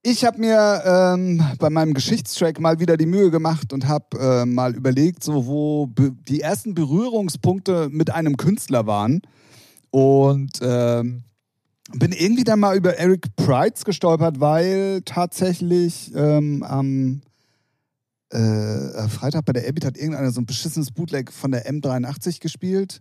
Ich habe mir ähm, bei meinem Geschichtstrack mal wieder die Mühe gemacht und habe äh, mal überlegt, so wo die ersten Berührungspunkte mit einem Künstler waren. Und ähm, bin irgendwie dann mal über Eric Prides gestolpert, weil tatsächlich ähm, am äh, Freitag bei der Abbey hat irgendeiner so ein beschissenes Bootleg von der M83 gespielt.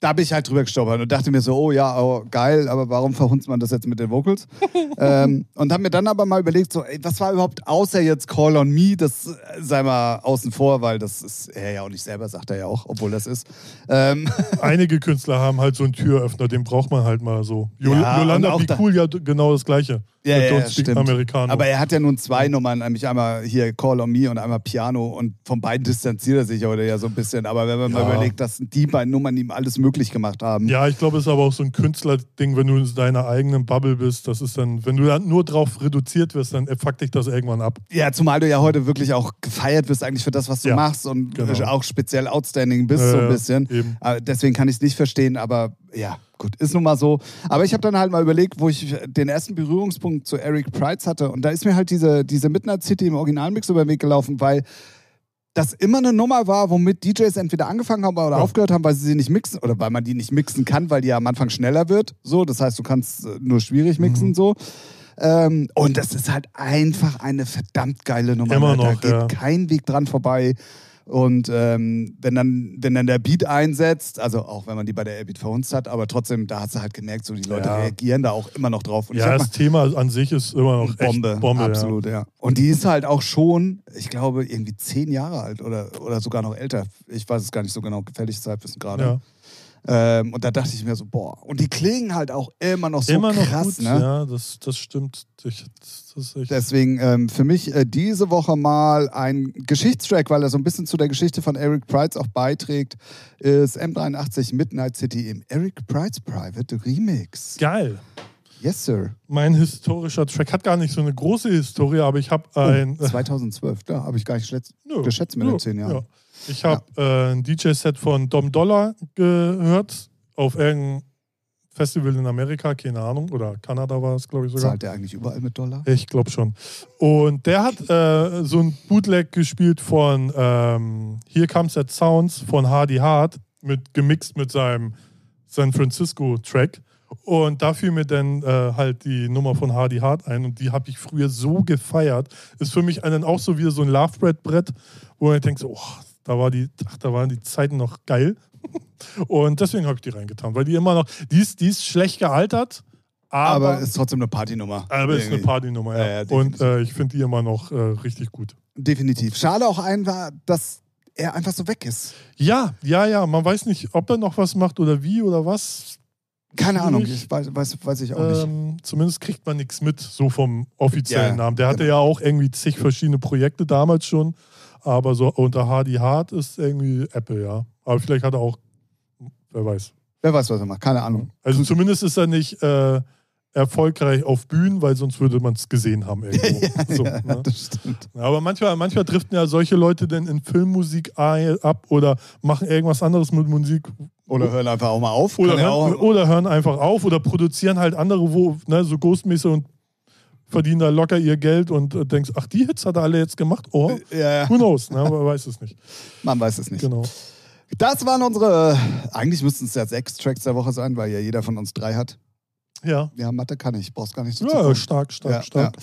Da bin ich halt drüber gestolpert und dachte mir so, oh ja, oh, geil, aber warum verhunzt man das jetzt mit den Vocals? ähm, und habe mir dann aber mal überlegt, so, ey, was war überhaupt außer jetzt Call on Me, das äh, sei mal außen vor, weil das ist er ja auch nicht selber, sagt er ja auch, obwohl das ist. Ähm, Einige Künstler haben halt so einen Türöffner, den braucht man halt mal so. Jol Ja, Yolanda und auch Be da- Cool ja genau das gleiche. Ja, Mit ja, ja, stimmt. Americano. Aber er hat ja nun zwei Nummern, nämlich einmal hier Call on Me und einmal Piano und von beiden distanziert er sich heute ja so ein bisschen. Aber wenn man mal Ja. überlegt, dass die beiden Nummern ihm alles möglich gemacht haben. Ja, ich glaube, es ist aber auch so ein Künstlerding, wenn du in deiner eigenen Bubble bist. Das ist dann, wenn du dann nur drauf reduziert wirst, dann fuckt dich das irgendwann ab. Ja, zumal du ja heute wirklich auch gefeiert wirst eigentlich für das, was du Ja, machst und genau. auch speziell outstanding bist so ein Äh, bisschen. Eben. Deswegen kann ich es nicht verstehen, aber ja, gut, ist nun mal so. Aber ich habe dann halt mal überlegt, wo ich den ersten Berührungspunkt zu Eric Price hatte und da ist mir halt diese, diese Midnight City im Originalmix über den Weg gelaufen, weil das immer eine Nummer war, womit DJs entweder angefangen haben oder Ja. aufgehört haben, weil sie sie nicht mixen oder weil man die nicht mixen kann, weil die ja am Anfang schneller wird. So, das heißt, du kannst äh, nur schwierig mixen Mhm. so. Ähm, und das ist halt einfach eine verdammt geile Nummer. Immer ne? Da noch, geht ja. kein Weg dran vorbei. Und ähm, wenn, dann, wenn dann der Beat einsetzt, also auch wenn man die bei der Airbeat verhunzt hat, aber trotzdem, da hast du halt gemerkt, so die Leute Ja. reagieren da auch immer noch drauf. Und Ja, das Thema an sich ist immer noch Bombe, echt Bombe. absolut, ja. Und die ist halt auch schon, ich glaube, irgendwie zehn Jahre alt oder, oder sogar noch älter. Ich weiß es gar nicht so genau, gefährliches Halbwissen Ja. gerade. Ja. Ähm, und da dachte ich mir so, boah. Und die klingen halt auch immer noch so immer noch krass, gut. ne? Ja, das, das stimmt. Ich, das. Deswegen ähm, für mich äh, diese Woche mal ein Geschichtstrack, weil er so ein bisschen zu der Geschichte von Eric Price auch beiträgt, ist M83 Midnight City im Eric Price Private Remix. Geil. Yes, sir. Mein historischer Track hat gar nicht so eine große Historie, aber ich habe ein. Oh, 2012, da habe ich gar nicht geschätzt, Nö, geschätzt mit nö, den zehn Jahren. ja. Ich habe äh, ein DJ-Set von Dom Dollar gehört auf irgendeinem Festival in Amerika, keine Ahnung, oder Kanada war es, glaube ich sogar. Zahlt der eigentlich überall mit Dollar? Ich glaube schon. Und der hat äh, so ein Bootleg gespielt von ähm, Here Comes That Sounds von Hardy Hart, mit, gemixt mit seinem San Francisco-Track. Und da fiel mir dann äh, halt die Nummer von Hardy Hart ein und die habe ich früher so gefeiert. Ist für mich dann auch so wie so ein Lovebread-Brett, wo man denkt so, oh, da, war die, ach, da waren die Zeiten noch geil. Und deswegen habe ich die reingetan, weil die immer noch, die ist, die ist schlecht gealtert, aber, Aber ist trotzdem eine Partynummer. aber ist eine Irgendwie. Partynummer, ja. Ja, ja, und äh, ich finde die immer noch äh, richtig gut. Definitiv. Schade auch ein war, dass er einfach so weg ist. Ja, ja, ja. Man weiß nicht, ob er noch was macht oder wie oder was. Keine Ahnung, ich weiß, weiß, weiß ich auch nicht. Ähm, zumindest kriegt man nichts mit, so vom offiziellen Ja, Namen. Der hatte genau. ja auch irgendwie zig verschiedene Projekte damals schon. Aber so unter Hardy Hart ist irgendwie Apple, ja. Aber vielleicht hat er auch, wer weiß. Wer weiß, was er macht, keine Ahnung. Also zumindest ist er nicht äh, erfolgreich auf Bühnen, weil sonst würde man es gesehen haben irgendwo. so, ja, ne? das stimmt. Aber manchmal, manchmal driften ja solche Leute dann in Filmmusik ab oder machen irgendwas anderes mit Musik. Oder hören einfach auch mal auf. Oder ja hören, auch, oder hören einfach auf oder produzieren halt andere, wo, ne, so Ghostmäßig und verdienen da locker ihr Geld und äh, denkst, ach, die Hits hat er alle jetzt gemacht? Oh, ja, ja, who knows, ne? man weiß es nicht. man weiß es nicht. Genau. Das waren unsere, eigentlich müssten es ja sechs Tracks der Woche sein, weil ja jeder von uns drei hat. Ja. Ja, Mathe kann ich, brauchst gar nicht so zu Ja, stark, stark, Ja, stark.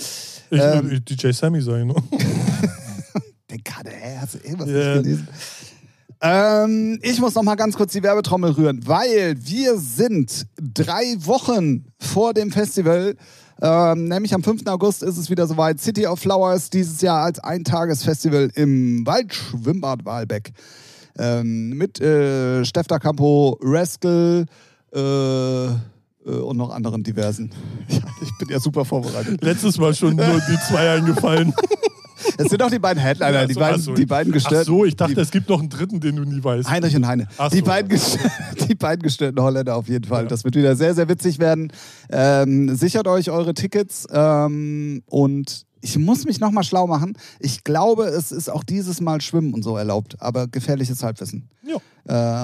Ich, Ähm, äh, DJ Sammy sein. Ne? Den gerade, hä, hast du irgendwas Ja. nicht gelesen? Ähm, ich muss noch mal ganz kurz die Werbetrommel rühren, weil wir sind drei Wochen vor dem Festival. Ähm, nämlich am 5. August ist es wieder soweit. City of Flowers dieses Jahr als Eintagesfestival im Waldschwimmbad Wahlbeck. Ähm, mit äh, Steff da Campo, Rascal äh, äh, und noch anderen diversen. Ja, ich bin ja super vorbereitet. Letztes Mal schon nur die zwei eingefallen. Es sind auch die beiden Headliner, Ach die, so, beiden, ach so. die beiden Ach gestörten. so, ich dachte, die, es gibt noch einen dritten, den du nie weißt. Heinrich und Heine. Ach die, so. beiden die beiden gestörten Holländer auf jeden Fall. Ja. Das wird wieder sehr, sehr witzig werden. Ähm, sichert euch eure Tickets ähm, und ich muss mich nochmal schlau machen. Ich glaube, es ist auch dieses Mal Schwimmen und so erlaubt, aber gefährliches Halbwissen. Ja.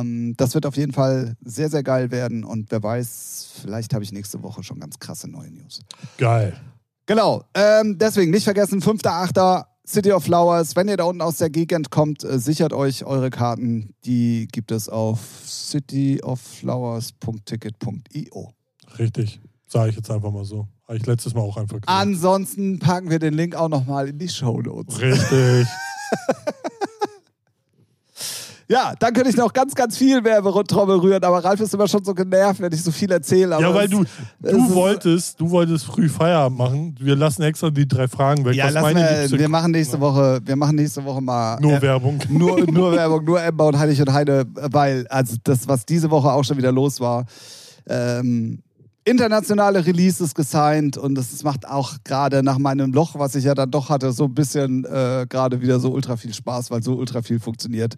Ähm, das wird auf jeden Fall sehr, sehr geil werden und wer weiß, vielleicht habe ich nächste Woche schon ganz krasse neue News. Geil. Genau, ähm, deswegen nicht vergessen, 5.8. City of Flowers. Wenn ihr da unten aus der Gegend kommt, äh, sichert euch eure Karten. Die gibt es auf cityofflowers.ticket.io. Richtig. Sage ich jetzt einfach mal so. Habe ich letztes Mal auch einfach gesagt. Ansonsten packen wir den Link auch nochmal in die Show Notes. Richtig. Ja, dann könnte ich noch ganz, ganz viel Werbetrommel rühren, aber Ralf ist immer schon so genervt, wenn ich so viel erzähle. ja, weil es- du, es du ist- wolltest, du wolltest früh Feierabend machen. Wir lassen extra die drei Fragen weg. Ja, Was meine wir, wir machen nächste Woche, wir machen nächste Woche mal Nur äh, Werbung. nur, nur Werbung, nur Ember und Heilig und Heide, weil also das, was diese Woche auch schon wieder los war, ähm, internationale Releases gesigned und das macht auch gerade nach meinem Loch, was ich ja dann doch hatte, so ein bisschen äh, gerade wieder so ultra viel Spaß, weil so ultra viel funktioniert.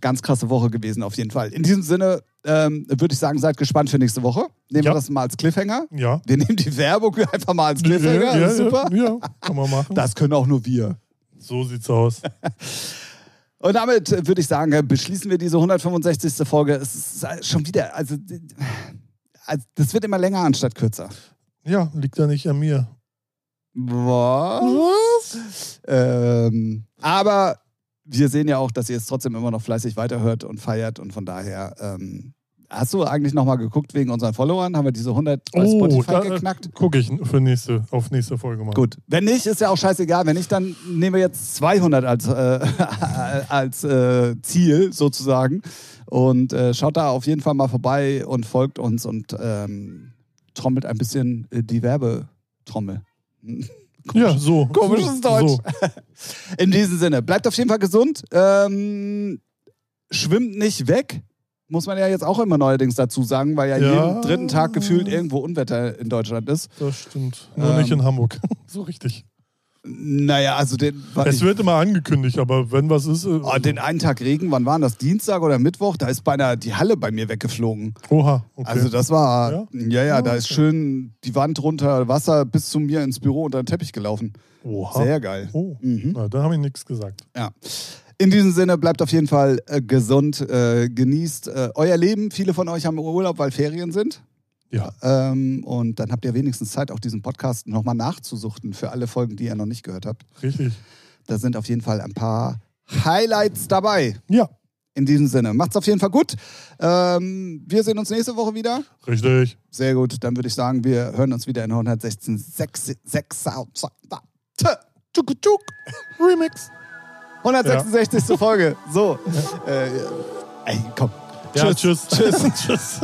Ganz krasse Woche gewesen auf jeden Fall. In diesem Sinne ähm, würde ich sagen, seid gespannt für nächste Woche. Nehmen Ja. wir das mal als Cliffhanger. Ja. Wir nehmen die Werbung einfach mal als Cliffhanger. ja, ja, Super. Ja, kann man machen. Das können auch nur wir. So sieht's aus. Und damit äh, würde ich sagen, beschließen wir diese 165. Folge. Es ist schon wieder, also, also das wird immer länger anstatt kürzer. Ja, liegt ja nicht an mir. Was? Ähm, aber wir sehen ja auch, dass ihr es trotzdem immer noch fleißig weiterhört und feiert und von daher. Ähm, hast du eigentlich nochmal geguckt wegen unseren Followern? Haben wir diese 100 bei Spotify da geknackt? gucke ich für nächste, auf nächste Folge mal. Gut, wenn nicht, ist ja auch scheißegal. Wenn nicht, dann nehmen wir jetzt 200 als, äh, als äh, Ziel sozusagen. Und äh, schaut da auf jeden Fall mal vorbei und folgt uns und ähm, trommelt ein bisschen äh, die Werbetrommel. Ja, so. Komisches so, Deutsch. So. In diesem Sinne, bleibt auf jeden Fall gesund. Ähm, schwimmt nicht weg. Muss man ja jetzt auch immer neuerdings dazu sagen, weil ja, Ja. jeden dritten Tag gefühlt irgendwo Unwetter in Deutschland ist. Das stimmt. Nur Ähm, nicht in Hamburg. so richtig. Naja, also den, Es wird immer angekündigt, aber wenn was ist. Oh, den einen Tag Regen, wann war das? Dienstag oder Mittwoch? Da ist beinahe die Halle bei mir weggeflogen. Oha, okay. Also das war, Ja? ja, ja, da Ja, ist okay. schön die Wand runter, Wasser bis zu mir ins Büro unter den Teppich gelaufen. Oha. Sehr geil. Oh, Mhm. na, da habe ich nichts gesagt. Ja. In diesem Sinne, bleibt auf jeden Fall äh, gesund, äh, genießt äh, euer Leben. Viele von euch haben Urlaub, weil Ferien sind. Ja. Ähm, und dann habt ihr wenigstens Zeit, auch diesen Podcast nochmal nachzusuchten für alle Folgen, die ihr noch nicht gehört habt. Richtig. Da sind auf jeden Fall ein paar Highlights dabei. Ja, In diesem Sinne, macht's auf jeden Fall gut. Ähm, wir sehen uns nächste Woche wieder. richtig. Sehr gut, dann würde ich sagen, wir hören uns wieder in 116. 6, 6, Remix. 166. Folge. So. Äh, ey, komm. Ja, Tschüss. tschüss. tschüss. tschüss.